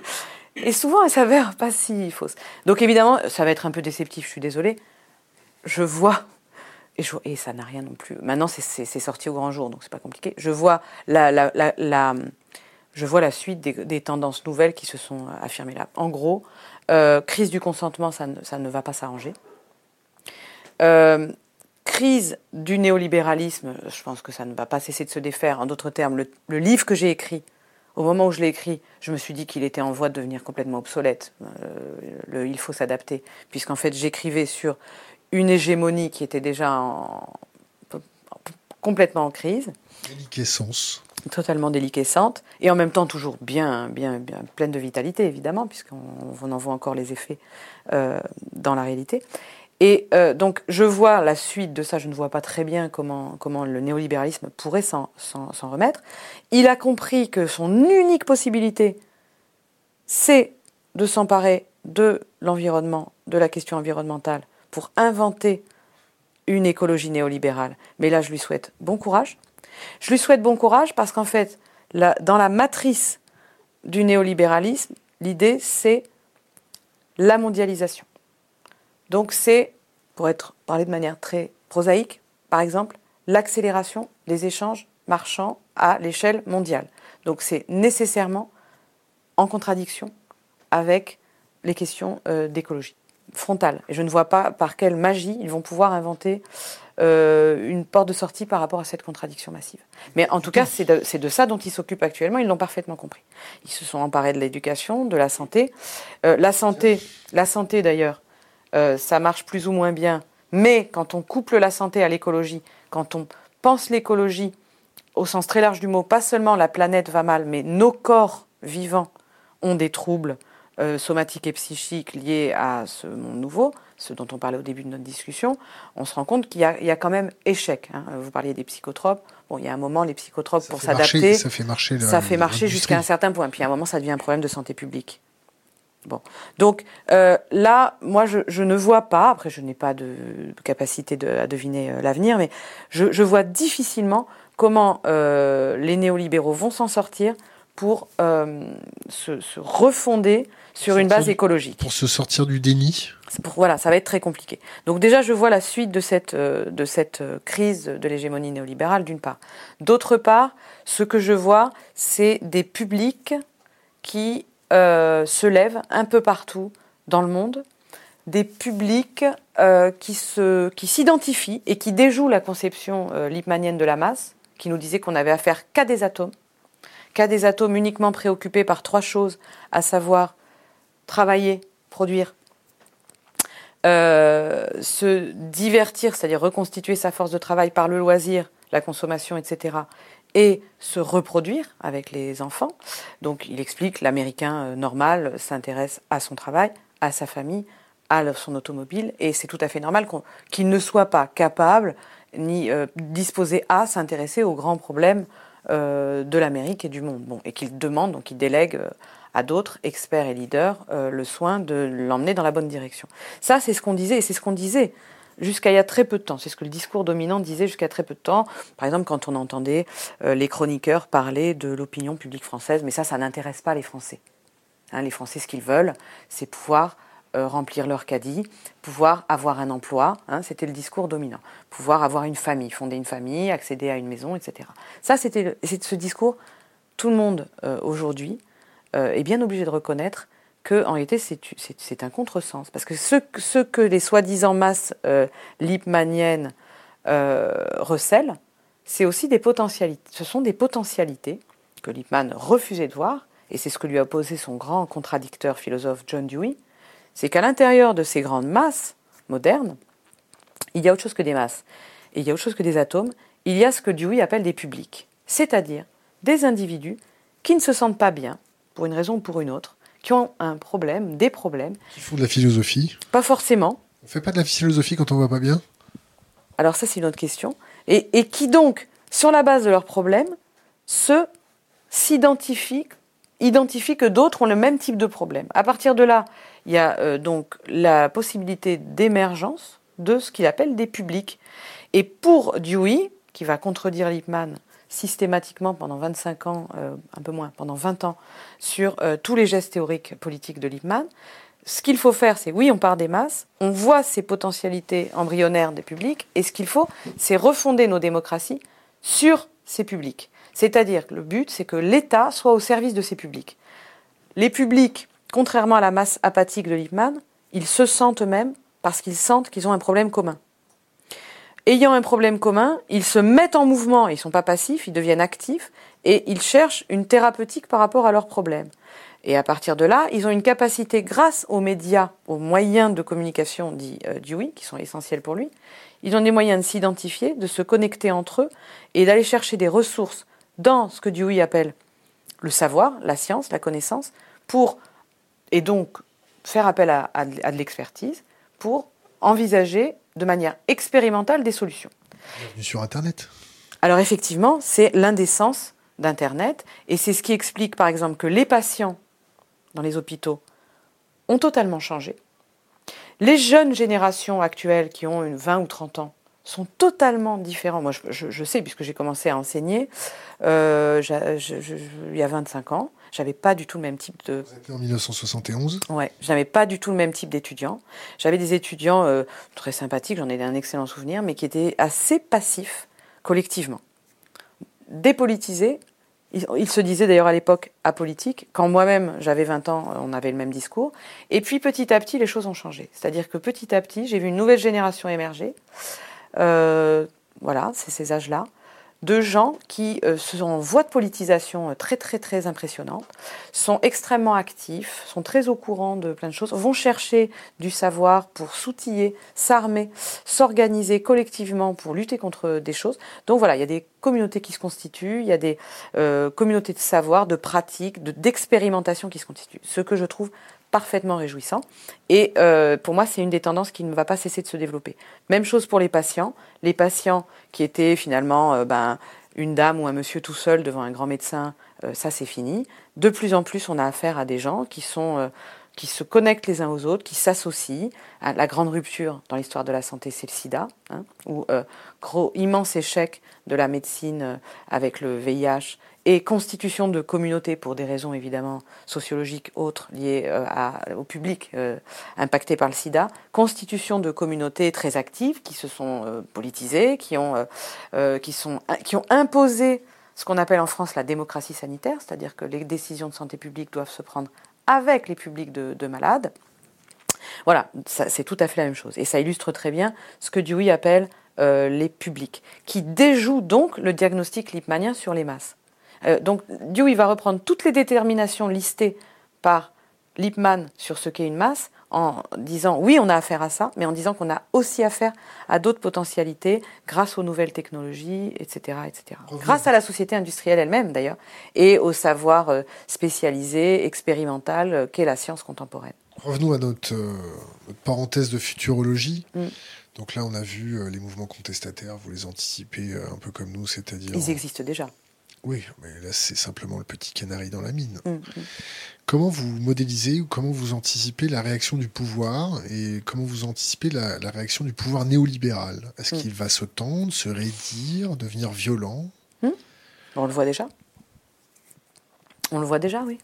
Speaker 2: Et souvent, elles s'avèrent pas si fausses. Donc, évidemment, ça va être un peu déceptif, je suis désolée. Je vois, et, et ça n'a rien non plus. Maintenant, c'est sorti au grand jour, donc c'est pas compliqué. Je vois la, la, la, je vois la suite des, tendances nouvelles qui se sont affirmées là. En gros, euh, crise du consentement, ça ne, va pas s'arranger. Euh, crise du néolibéralisme, je pense que ça ne va pas cesser de se défaire. En d'autres termes, le, livre que j'ai écrit, au moment où je l'ai écrit, je me suis dit qu'il était en voie de devenir complètement obsolète. Euh, il faut s'adapter, puisqu'en fait j'écrivais sur une hégémonie qui était déjà complètement en crise.
Speaker 1: Déliquescence.
Speaker 2: Totalement déliquescente, et en même temps toujours bien, bien, bien pleine de vitalité, évidemment, puisqu'on en voit encore les effets euh, dans la réalité. Et euh, donc, je vois la suite de ça, je ne vois pas très bien comment, comment le néolibéralisme pourrait s'en remettre. Il a compris que son unique possibilité, c'est de s'emparer de l'environnement, de la question environnementale, pour inventer une écologie néolibérale. Mais là, je lui souhaite bon courage. Je lui souhaite bon courage parce qu'en fait, dans la matrice du néolibéralisme, l'idée, c'est la mondialisation. Donc c'est, pour être parlé de manière très prosaïque, par exemple, l'accélération des échanges marchands à l'échelle mondiale. Donc c'est nécessairement en contradiction avec les questions euh, d'écologie frontale. Et je ne vois pas par quelle magie ils vont pouvoir inventer euh, une porte de sortie par rapport à cette contradiction massive. Mais en tout cas, c'est de, ça dont ils s'occupent actuellement. Ils l'ont parfaitement compris. Ils se sont emparés de l'éducation, de la santé. Euh, la santé, la santé d'ailleurs, euh, ça marche plus ou moins bien. Mais quand on couple la santé à l'écologie, quand on pense l'écologie au sens très large du mot, pas seulement la planète va mal, mais nos corps vivants ont des troubles somatiques et psychiques liés à ce monde nouveau, ce dont on parlait au début de notre discussion, on se rend compte qu'il y, a quand même échec. Hein. Vous parliez des psychotropes. Bon, il y a un moment, les psychotropes, pour s'adapter,
Speaker 1: ça fait marcher,
Speaker 2: ça fait marcher jusqu'à un certain point. Puis à un moment, ça devient un problème de santé publique. Bon, donc euh, là, moi, je, ne vois pas. Après, je n'ai pas de, capacité de, à deviner euh, l'avenir, mais je, vois difficilement comment euh, les néolibéraux vont s'en sortir pour se, refonder sur une base écologique.
Speaker 1: Pour se sortir du déni.
Speaker 2: voilà, ça va être très compliqué. Donc déjà, je vois la suite de cette, de cette crise de l'hégémonie néolibérale, d'une part. D'autre part, ce que je vois, c'est des publics qui euh, se lèvent un peu partout dans le monde, des publics euh, qui, se, qui s'identifient et qui déjouent la conception euh, de la masse, qui nous disait qu'on avait affaire qu'à des atomes, qu'à des atomes uniquement préoccupés par trois choses, à savoir travailler, produire, euh, se divertir, c'est-à-dire reconstituer sa force de travail par le loisir, la consommation, etc., et se reproduire avec les enfants. Donc il explique l'Américain euh, normal s'intéresse à son travail, à sa famille, à son automobile, et c'est tout à fait normal qu'il ne soit pas capable ni euh, disposé à s'intéresser aux grands problèmes de l'Amérique et du monde. Bon, et qu'il demande, donc il délègue à d'autres experts et leaders le soin de l'emmener dans la bonne direction. Ça, c'est ce qu'on disait, et c'est ce qu'on disait jusqu'à il y a très peu de temps. C'est ce que le discours dominant disait jusqu'à très peu de temps. Par exemple, quand on entendait euh, les chroniqueurs parler de l'opinion publique française, mais ça, ça n'intéresse pas les Français. Hein, les Français, ce qu'ils veulent, c'est pouvoir euh, remplir leur caddie, pouvoir avoir un emploi, hein, c'était le discours dominant, pouvoir avoir une famille, fonder une famille, accéder à une maison, etc. Ça, c'était ce discours. Tout le monde euh, aujourd'hui est bien obligé de reconnaître que en réalité c'est un contresens. Parce que ce, que les soi-disant masses euh, lipmaniennes euh, recèlent, c'est aussi des potentialités. Ce sont des potentialités que Lippmann refusait de voir, et c'est ce que lui a posé son grand contradicteur philosophe John Dewey, c'est qu'à l'intérieur de ces grandes masses modernes, il y a autre chose que des masses, et il y a autre chose que des atomes, il y a ce que Dewey appelle des publics, c'est-à-dire des individus qui ne se sentent pas bien, pour une raison ou pour une autre, qui ont un problème, des problèmes.
Speaker 1: Qui font de la philosophie
Speaker 2: Pas forcément.
Speaker 1: On fait pas de la philosophie quand on va pas bien?
Speaker 2: Alors ça, c'est une autre question. Et, et, qui donc, sur la base de leurs problèmes, se s'identifient, identifient que d'autres ont le même type de problème. À partir de là, il y a euh, donc la possibilité d'émergence de ce qu'il appelle des publics. Et pour Dewey, qui va contredire Lippmann systématiquement pendant 25 ans, euh, un peu moins, pendant 20 ans, sur euh, tous les gestes théoriques politiques de Lippmann. Ce qu'il faut faire, c'est oui, on part des masses, on voit ces potentialités embryonnaires des publics, et ce qu'il faut, c'est refonder nos démocraties sur ces publics. C'est-à-dire que le but, c'est que l'État soit au service de ces publics. Les publics, contrairement à la masse apathique de Lippmann, ils se sentent eux-mêmes parce qu'ils sentent qu'ils ont un problème commun ayant un problème commun, ils se mettent en mouvement, ils ne sont pas passifs, ils deviennent actifs, et ils cherchent une thérapeutique par rapport à leurs problèmes. Et à partir de là, ils ont une capacité, grâce aux médias, aux moyens de communication, dit euh, Dewey, qui sont essentiels pour lui, ils ont des moyens de s'identifier, de se connecter entre eux, et d'aller chercher des ressources dans ce que Dewey appelle le savoir, la science, la connaissance, pour, et donc faire appel à, à de l'expertise, pour envisager de manière expérimentale des solutions.
Speaker 1: Sur Internet.
Speaker 2: Alors effectivement, c'est l'indécence d'Internet, et c'est ce qui explique par exemple que les patients dans les hôpitaux ont totalement changé. Les jeunes générations actuelles qui ont une 20 ou 30 ans sont totalement différents. Moi, je, sais, puisque j'ai commencé à enseigner euh, il y a 25 ans. J'avais pas du tout le même type de.
Speaker 1: Vous êtes en 1971
Speaker 2: Ouais, j'avais pas du tout le même type d'étudiants. J'avais des étudiants euh, très sympathiques, j'en ai un excellent souvenir, mais qui étaient assez passifs collectivement. Dépolitisés, ils, se disaient d'ailleurs à l'époque apolitiques. Quand moi-même j'avais 20 ans, on avait le même discours. Et puis petit à petit, les choses ont changé. C'est-à-dire que petit à petit, j'ai vu une nouvelle génération émerger. Euh, voilà, c'est ces âges-là de gens qui euh, sont en voie de politisation euh, très très très impressionnante, sont extrêmement actifs, sont très au courant de plein de choses, vont chercher du savoir pour s'outiller, s'armer, s'organiser collectivement pour lutter contre des choses. Donc voilà, il y a des communautés qui se constituent, il y a des communautés de savoir, de pratiques, d'expérimentation qui se constituent. Ce que je trouve parfaitement réjouissant. Et euh, pour moi, c'est une des tendances qui ne va pas cesser de se développer. Même chose pour les patients. Les patients qui étaient finalement euh, ben, une dame ou un monsieur tout seul devant un grand médecin, euh, ça c'est fini. De plus en plus, on a affaire à des gens qui sont qui se connectent les uns aux autres, qui s'associent. Hein, la grande rupture dans l'histoire de la santé, c'est le sida, hein, ou gros, immense échec de la médecine avec le VIH et constitution de communautés pour des raisons évidemment sociologiques autres liées euh, au public impacté par le sida, constitution de communautés très actives qui se sont politisées, qui ont, qui, imposé ce qu'on appelle en France la démocratie sanitaire, c'est-à-dire que les décisions de santé publique doivent se prendre avec les publics de, malades. Voilà, c'est tout à fait la même chose. Et ça illustre très bien ce que Dewey appelle euh, les publics, qui déjouent donc le diagnostic lipmanien sur les masses. Euh, donc Dewey va reprendre toutes les déterminations listées par Lippmann sur ce qu'est une masse en disant oui, on a affaire à ça, mais en disant qu'on a aussi affaire à d'autres potentialités grâce aux nouvelles technologies, etc. etc. Grâce à la société industrielle elle-même d'ailleurs, et au savoir euh, spécialisé, expérimental euh, qu'est la science contemporaine.
Speaker 1: Revenons à notre, euh, parenthèse de futurologie. Mm. Donc là, on a vu les mouvements contestataires, vous les anticipez un peu comme nous, c'est-à-dire...
Speaker 2: Ils existent déjà.
Speaker 1: Oui, mais là, c'est simplement le petit canari dans la mine. Mm, mm. Comment vous modélisez ou comment vous anticipez la réaction du pouvoir et comment vous anticipez la, réaction du pouvoir néolibéral? Est-ce mm. qu'il va se tendre, se raidir, devenir violent?
Speaker 2: On le voit déjà. On le voit déjà, oui.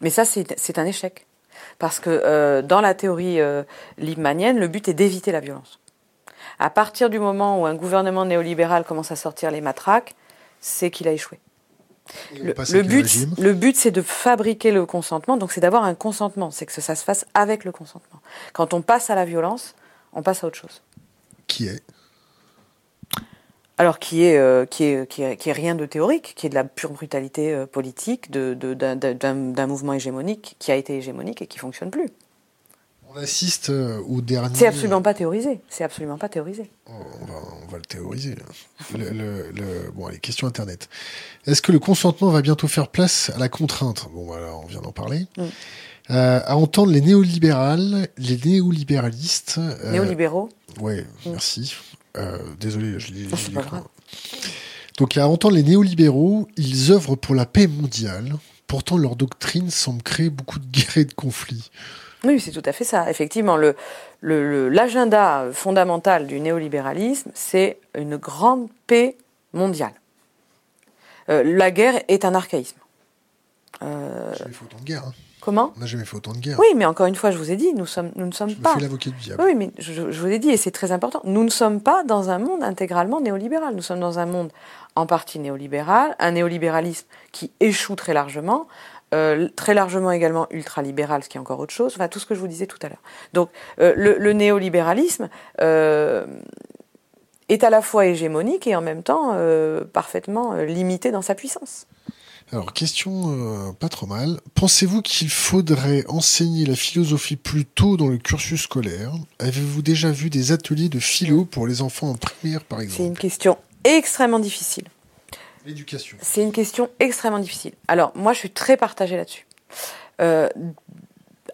Speaker 2: Mais ça, c'est un échec. Parce que euh, dans la théorie euh, le but est d'éviter la violence. À partir du moment où un gouvernement néolibéral commence à sortir les matraques, c'est qu'il a échoué. Le, but, le but, c'est de fabriquer le consentement, donc c'est d'avoir un consentement, c'est que ça se fasse avec le consentement. Quand on passe à la violence, on passe à autre chose.
Speaker 1: Qui est?
Speaker 2: Alors qui est, euh, qui, est, qui, est, qui, est, rien de théorique, qui est de la pure brutalité euh, politique d'un de, mouvement hégémonique qui a été hégémonique et qui fonctionne plus.
Speaker 1: On assiste euh, au dernier.
Speaker 2: C'est absolument pas théorisé. C'est absolument pas théorisé.
Speaker 1: Oh, on, va, le théoriser. le, bon, allez, question internet. Est-ce que le consentement va bientôt faire place à la contrainte? Bon, voilà, on vient d'en parler. Mm. Euh, à entendre les néolibérales, les néolibéralistes.
Speaker 2: Euh, Néolibéraux.
Speaker 1: Ouais, mm. merci. désolé, je lis. Donc, à entendre les néolibéraux, ils œuvrent pour la paix mondiale. Pourtant, leur doctrine semble créer beaucoup de guerres et de conflits.
Speaker 2: Oui, c'est tout à fait ça. Effectivement, l'agenda le, fondamental du néolibéralisme, c'est une grande paix mondiale. Euh, la guerre est un archaïsme.
Speaker 1: Euh... Jamais fait autant de guerre. Hein.
Speaker 2: Comment?
Speaker 1: On n'a jamais fait autant de guerre.
Speaker 2: Oui, mais encore une fois, je vous ai dit, nous, sommes, nous ne sommes
Speaker 1: je
Speaker 2: pas.
Speaker 1: Me l'avocat du diable.
Speaker 2: Oui, mais je, je, vous ai dit, et c'est très important, nous ne sommes pas dans un monde intégralement néolibéral. Nous sommes dans un monde en partie néolibéral, un néolibéralisme qui échoue très largement, euh, très largement également ultralibéral, ce qui est encore autre chose, enfin tout ce que je vous disais tout à l'heure. Donc euh, le, néolibéralisme euh, est à la fois hégémonique et en même temps parfaitement limité dans sa puissance.
Speaker 1: Alors, question pas trop mal. Pensez-vous qu'il faudrait enseigner la philosophie plus tôt dans le cursus scolaire? Avez-vous déjà vu des ateliers de philo pour les enfants en primaire, par exemple
Speaker 2: C'est une question extrêmement difficile. C'est une question extrêmement difficile. Alors, moi, je suis très partagée là-dessus. Euh,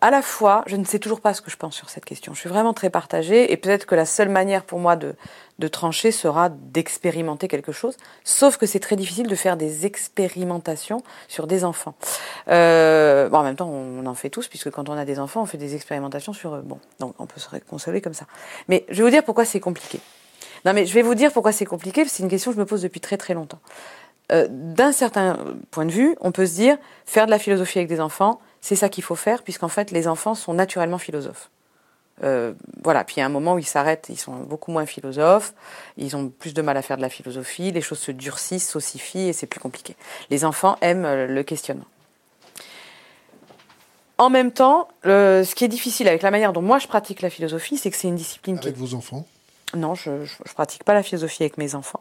Speaker 2: à la fois, je ne sais toujours pas ce que je pense sur cette question. Je suis vraiment très partagée et peut-être que la seule manière pour moi de, de trancher sera d'expérimenter quelque chose. Sauf que c'est très difficile de faire des expérimentations sur des enfants. Euh, bon, en même temps, on en fait tous puisque quand on a des enfants, on fait des expérimentations sur eux. Bon, donc on peut se consoler comme ça. Mais je vais vous dire pourquoi c'est compliqué. Non, mais je vais vous dire pourquoi c'est compliqué. C'est une question que je me pose depuis très très longtemps. Euh, d'un certain point de vue, on peut se dire, faire de la philosophie avec des enfants, c'est ça qu'il faut faire, puisqu'en fait, les enfants sont naturellement philosophes. Euh, voilà, puis il y a un moment où ils s'arrêtent, ils sont beaucoup moins philosophes, ils ont plus de mal à faire de la philosophie, les choses se durcissent, s'ossifient et c'est plus compliqué. Les enfants aiment euh, le questionnement. En même temps, ce qui est difficile avec la manière dont moi je pratique la philosophie, c'est que c'est une discipline
Speaker 1: avec vos enfants?
Speaker 2: Non, je ne pratique pas la philosophie avec mes enfants.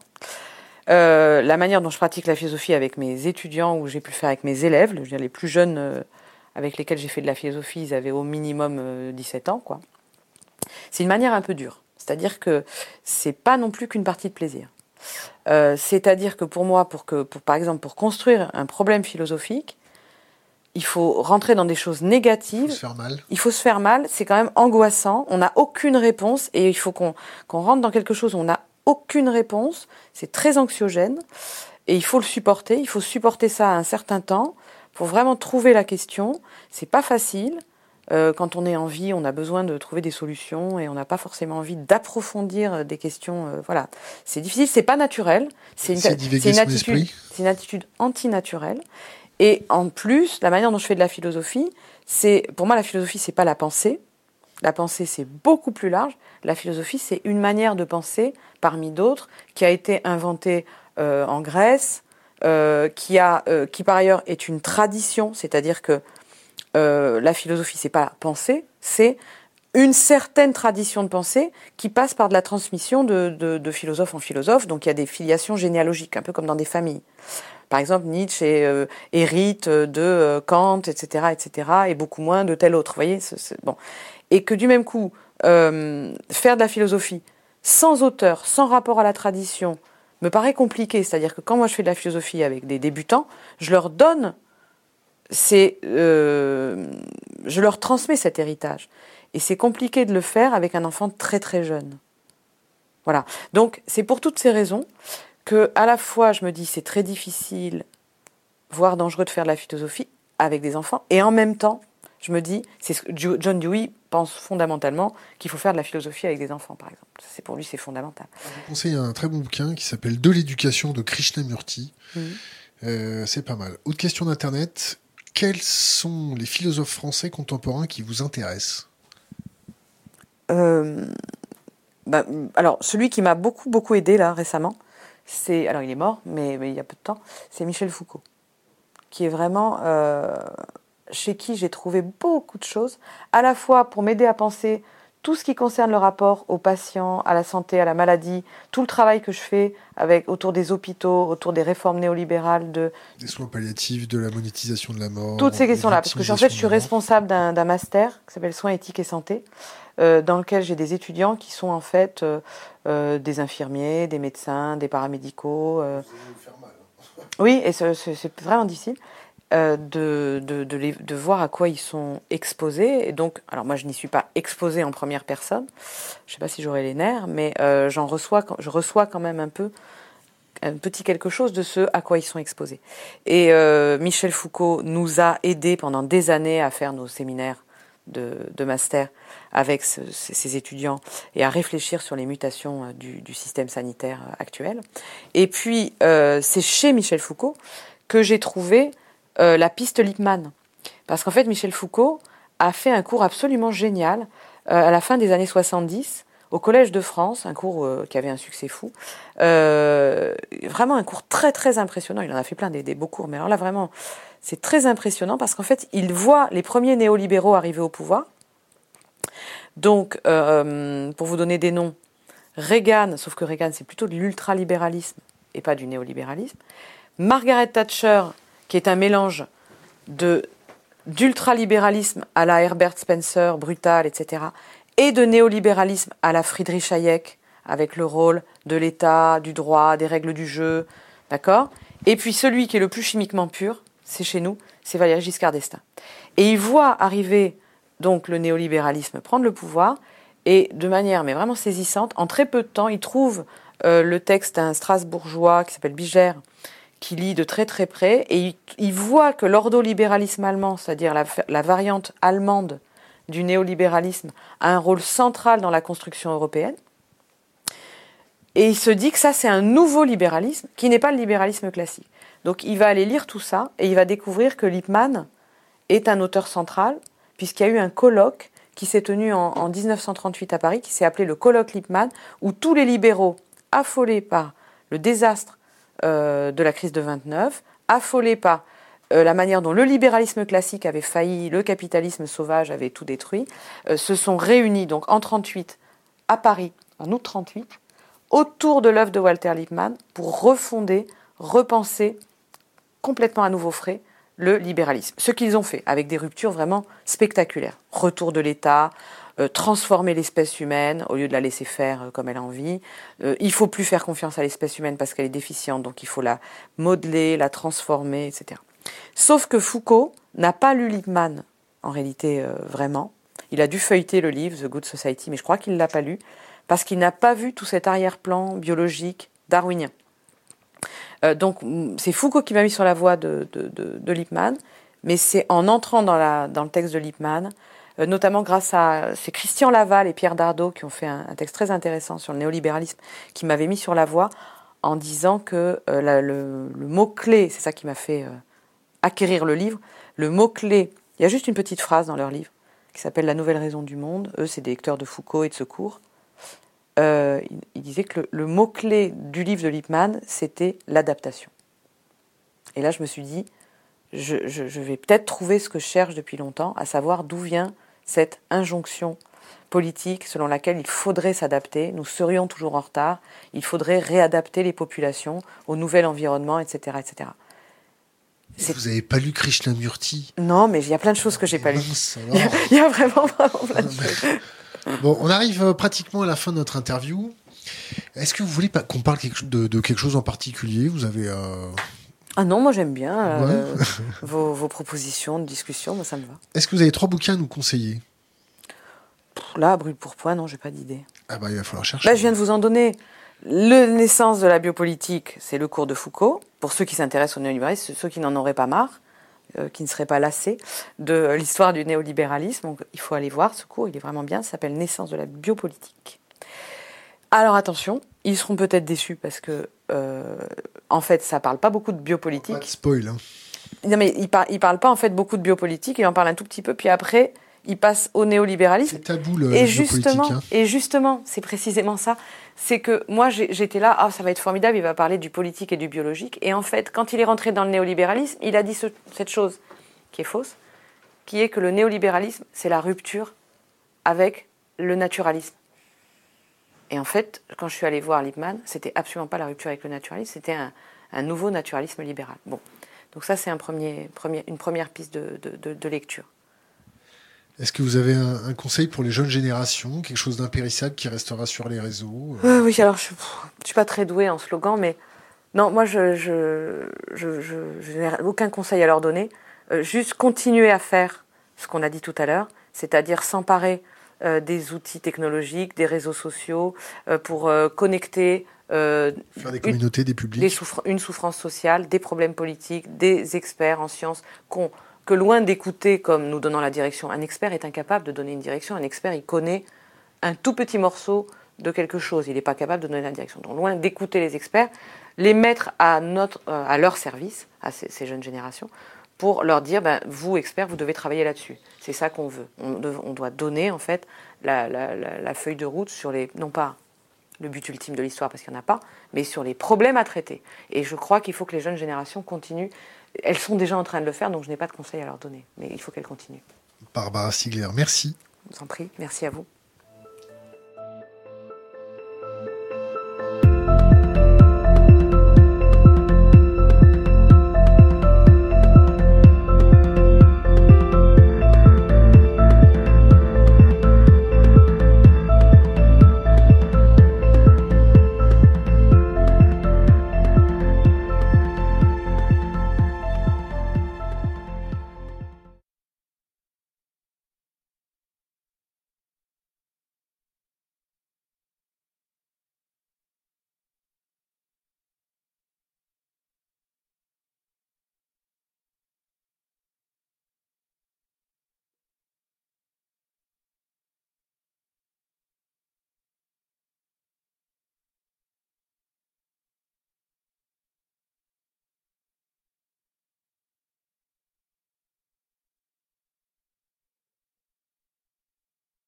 Speaker 2: Euh, la manière dont je pratique la philosophie avec mes étudiants ou j'ai pu le faire avec mes élèves, je veux dire, les plus jeunes euh, avec lesquels j'ai fait de la philosophie, ils avaient au minimum 17 euh, ans, quoi. C'est une manière un peu dure. C'est-à-dire que c'est pas non plus qu'une partie de plaisir. C'est-à-dire que pour moi, pour que, pour, par exemple, pour construire un problème philosophique, il faut rentrer dans des choses négatives. Il faut
Speaker 1: se faire mal.
Speaker 2: Il faut se faire mal. C'est quand même angoissant. On n'a aucune réponse et il faut qu'on rentre dans quelque chose où on n'a aucune réponse, c'est très anxiogène, et il faut le supporter, il faut supporter ça un certain temps pour vraiment trouver la question. C'est pas facile, Euh, quand on est en vie, on a besoin de trouver des solutions et on n'a pas forcément envie d'approfondir des questions. Euh, voilà, c'est difficile, c'est pas naturel.
Speaker 1: C'est une, une, attitude,
Speaker 2: c'est une attitude antinaturelle. Et en plus, la manière dont je fais de la philosophie, c'est pour moi la philosophie, c'est pas la pensée. La pensée, c'est beaucoup plus large. La philosophie, c'est une manière de penser parmi d'autres qui a été inventée euh, en Grèce, euh, qui a, euh, qui par ailleurs est une tradition, c'est-à-dire que la philosophie, c'est pas la pensée, c'est une certaine tradition de pensée qui passe par de la transmission de, de, philosophe en philosophe. Donc il y a des filiations généalogiques, un peu comme dans des familles. Par exemple, Nietzsche hérite de Kant, etc., etc., et beaucoup moins de tel autre. Vous voyez, bon. Et que du même coup, euh, faire de la philosophie sans auteur, sans rapport à la tradition, me paraît compliqué. C'est-à-dire que quand moi je fais de la philosophie avec des débutants, je leur donne, c'est, je leur transmets cet héritage. Et c'est compliqué de le faire avec un enfant très très jeune. Voilà. Donc c'est pour toutes ces raisons que à la fois je me dis c'est très difficile, voire dangereux de faire de la philosophie avec des enfants, et en même temps je me dis, c'est John Dewey pense fondamentalement qu'il faut faire de la philosophie avec des enfants, par exemple. C'est pour lui, c'est fondamental.
Speaker 1: Je vous conseille un très bon bouquin qui s'appelle De l'éducation de Krishnamurti. Mmh. Euh, c'est pas mal. Autre question d'internet. Quels sont les philosophes français contemporains qui vous intéressent?
Speaker 2: Euh, bah, Alors, celui qui m'a beaucoup beaucoup aidé là récemment, c'est, alors il est mort, mais, il y a peu de temps, c'est Michel Foucault, qui est vraiment euh, chez qui j'ai trouvé beaucoup de choses, à la fois pour m'aider à penser tout ce qui concerne le rapport aux patients, à la santé, à la maladie, tout le travail que je fais avec autour des hôpitaux, autour des réformes néolibérales, de
Speaker 1: des soins palliatifs, de la monétisation de la mort,
Speaker 2: toutes ces questions-là, parce que en fait je suis responsable d'un master qui s'appelle soins éthiques et santé, euh, dans lequel j'ai des étudiants qui sont en fait euh, euh, des infirmiers, des médecins, des paramédicaux. Euh. Oui, et c'est vraiment difficile. Euh, de, de, de, voir à quoi ils sont exposés. Et donc, alors moi, je n'y suis pas exposée en première personne. Je ne sais pas si j'aurai les nerfs, mais euh, j'en reçois, je reçois quand même un peu un petit quelque chose de ce à quoi ils sont exposés. Et euh, Michel Foucault nous a aidés pendant des années à faire nos séminaires de, de master avec ces étudiants et à réfléchir sur les mutations du système sanitaire actuel. Et puis, c'est chez Michel Foucault que j'ai trouvé euh, la piste Lippmann. Parce qu'en fait, Michel Foucault a fait un cours absolument génial euh, à la fin des années 70 au Collège de France, un cours euh, qui avait un succès fou. vraiment un cours très très impressionnant. Il en a fait plein des, beaux cours, mais alors là vraiment, c'est très impressionnant parce qu'en fait, il voit les premiers néolibéraux arriver au pouvoir. Donc, pour vous donner des noms, Reagan, sauf que Reagan c'est plutôt de l'ultralibéralisme et pas du néolibéralisme. Margaret Thatcher, qui est un mélange d'ultralibéralisme à la Herbert Spencer, brutal, etc., et de néolibéralisme à la Friedrich Hayek, avec le rôle de l'État, du droit, des règles du jeu, d'accord? Et puis celui qui est le plus chimiquement pur, c'est chez nous, c'est Valéry Giscard d'Estaing. Et il voit arriver donc le néolibéralisme prendre le pouvoir, et de manière mais vraiment saisissante, en très peu de temps, il trouve euh, le texte d'un Strasbourgeois qui s'appelle Bigère, qui lit de très très près et il, voit que l'ordolibéralisme allemand, c'est-à-dire la, variante allemande du néolibéralisme, a un rôle central dans la construction européenne. Et il se dit que ça, c'est un nouveau libéralisme qui n'est pas le libéralisme classique. Donc il va aller lire tout ça et il va découvrir que Lippmann est un auteur central, puisqu'il y a eu un colloque qui s'est tenu en, en 1938 à Paris, qui s'est appelé le colloque Lippmann, où tous les libéraux, affolés par le désastre euh, de la crise de 29, affolé par euh, la manière dont le libéralisme classique avait failli, le capitalisme sauvage avait tout détruit, euh, se sont réunis donc en 38 à Paris, en août 38, autour de l'œuvre de Walter Lippmann pour refonder, repenser complètement à nouveau frais le libéralisme. Ce qu'ils ont fait avec des ruptures vraiment spectaculaires. Retour de l'État, euh, transformer l'espèce humaine au lieu de la laisser faire euh, comme elle a envie. Euh, il faut plus faire confiance à l'espèce humaine parce qu'elle est déficiente, donc il faut la modeler, la transformer, etc. Sauf que Foucault n'a pas lu Lippmann, en réalité, vraiment. Il a dû feuilleter le livre The Good Society, mais je crois qu'il ne l'a pas lu, parce qu'il n'a pas vu tout cet arrière-plan biologique darwinien. donc c'est Foucault qui m'a mis sur la voie de, de, Lippmann, mais c'est en entrant dans, la, dans le texte de Lippmann euh, notamment grâce à c'est Christian Laval et Pierre Dardot qui ont fait un, texte très intéressant sur le néolibéralisme, qui m'avait mis sur la voie en disant que euh, le, mot clé, c'est ça qui m'a fait acquérir le livre, le mot clé. Il y a juste une petite phrase dans leur livre qui s'appelle La nouvelle raison du monde. Eux, c'est des lecteurs de Foucault et de Secours. Euh, il, disait que le, mot-clé du livre de Lippmann, c'était l'adaptation. Et là, je me suis dit, je, vais peut-être trouver ce que je cherche depuis longtemps, à savoir d'où vient cette injonction politique selon laquelle il faudrait s'adapter, nous serions toujours en retard, il faudrait réadapter les populations au nouvel environnement, etc. etc.
Speaker 1: Vous n'avez pas lu Krishnamurti?
Speaker 2: Non, mais il y a plein de choses que j'ai pas lues. Il y, a vraiment, vraiment plein de choses.
Speaker 1: Bon, on arrive euh, pratiquement à la fin de notre interview. Est-ce que vous voulez qu'on parle de, quelque chose en particulier? Vous avez. Euh,
Speaker 2: ah non, moi j'aime bien euh, vos, propositions de discussion, moi ça me va.
Speaker 1: Est-ce que vous avez trois bouquins à nous conseiller?
Speaker 2: Là, brûle pour point, non, j'ai pas d'idée.
Speaker 1: Ah bah il va falloir chercher.
Speaker 2: Là, je viens de vous en donner. Le naissance de la biopolitique, c'est le cours de Foucault. Pour ceux qui s'intéressent au néolibéralisme, ceux qui n'en auraient pas marre. Euh, qui ne serait pas lassé de l'histoire du néolibéralisme. Donc il faut aller voir ce cours, il est vraiment bien, ça s'appelle Naissance de la biopolitique. Alors attention, ils seront peut-être déçus parce que, euh, en fait, ça parle pas beaucoup de biopolitique. Pas de
Speaker 1: spoil. Hein.
Speaker 2: Non, mais il, par, il parle pas en fait beaucoup de biopolitique, il en parle un tout petit peu, puis après, il passe au néolibéralisme.
Speaker 1: C'est tabou le
Speaker 2: et justement,
Speaker 1: hein.
Speaker 2: Et justement, c'est précisément ça. C'est que moi, j'étais là, ah, ça va être formidable, il va parler du politique et du biologique. Et en fait, quand il est rentré dans le néolibéralisme, il a dit cette chose qui est fausse, qui est que le néolibéralisme, c'est la rupture avec le naturalisme. Et en fait, quand je suis allée voir Lippmann, c'était absolument pas la rupture avec le naturalisme, c'était un, nouveau naturalisme libéral. Bon, donc ça, c'est un premier, premier, une première piste de, de lecture.
Speaker 1: Est-ce que vous avez un, conseil pour les jeunes générations, quelque chose d'impérissable qui restera sur les réseaux
Speaker 2: euh? Oui, alors je ne suis pas très douée en slogan, mais non, moi je, je, je, n'ai aucun conseil à leur donner. Euh, juste continuer à faire ce qu'on a dit tout à l'heure, c'est-à-dire s'emparer des outils technologiques, des réseaux sociaux, pour connecter
Speaker 1: Faire des communautés, des publics.
Speaker 2: une souffrance sociale, des problèmes politiques, des experts en sciences que loin d'écouter comme nous donnant la direction, un expert est incapable de donner une direction. Un expert, il connaît un tout petit morceau de quelque chose. Il n'est pas capable de donner la direction. Donc loin d'écouter les experts, les mettre à, notre, euh, à leur service, à ces, jeunes générations, pour leur dire, ben, vous, experts, vous devez travailler là-dessus. C'est ça qu'on veut. On, doit donner, en fait, la, la, feuille de route sur les, non pas le but ultime de l'histoire, parce qu'il n'y en a pas, mais sur les problèmes à traiter. Et je crois qu'il faut que les jeunes générations continuent elles sont déjà en train de le faire, donc je n'ai pas de conseils à leur donner. Mais il faut qu'elles continuent.
Speaker 1: Barbara Stigler, merci.
Speaker 2: Je vous en prie, merci à vous.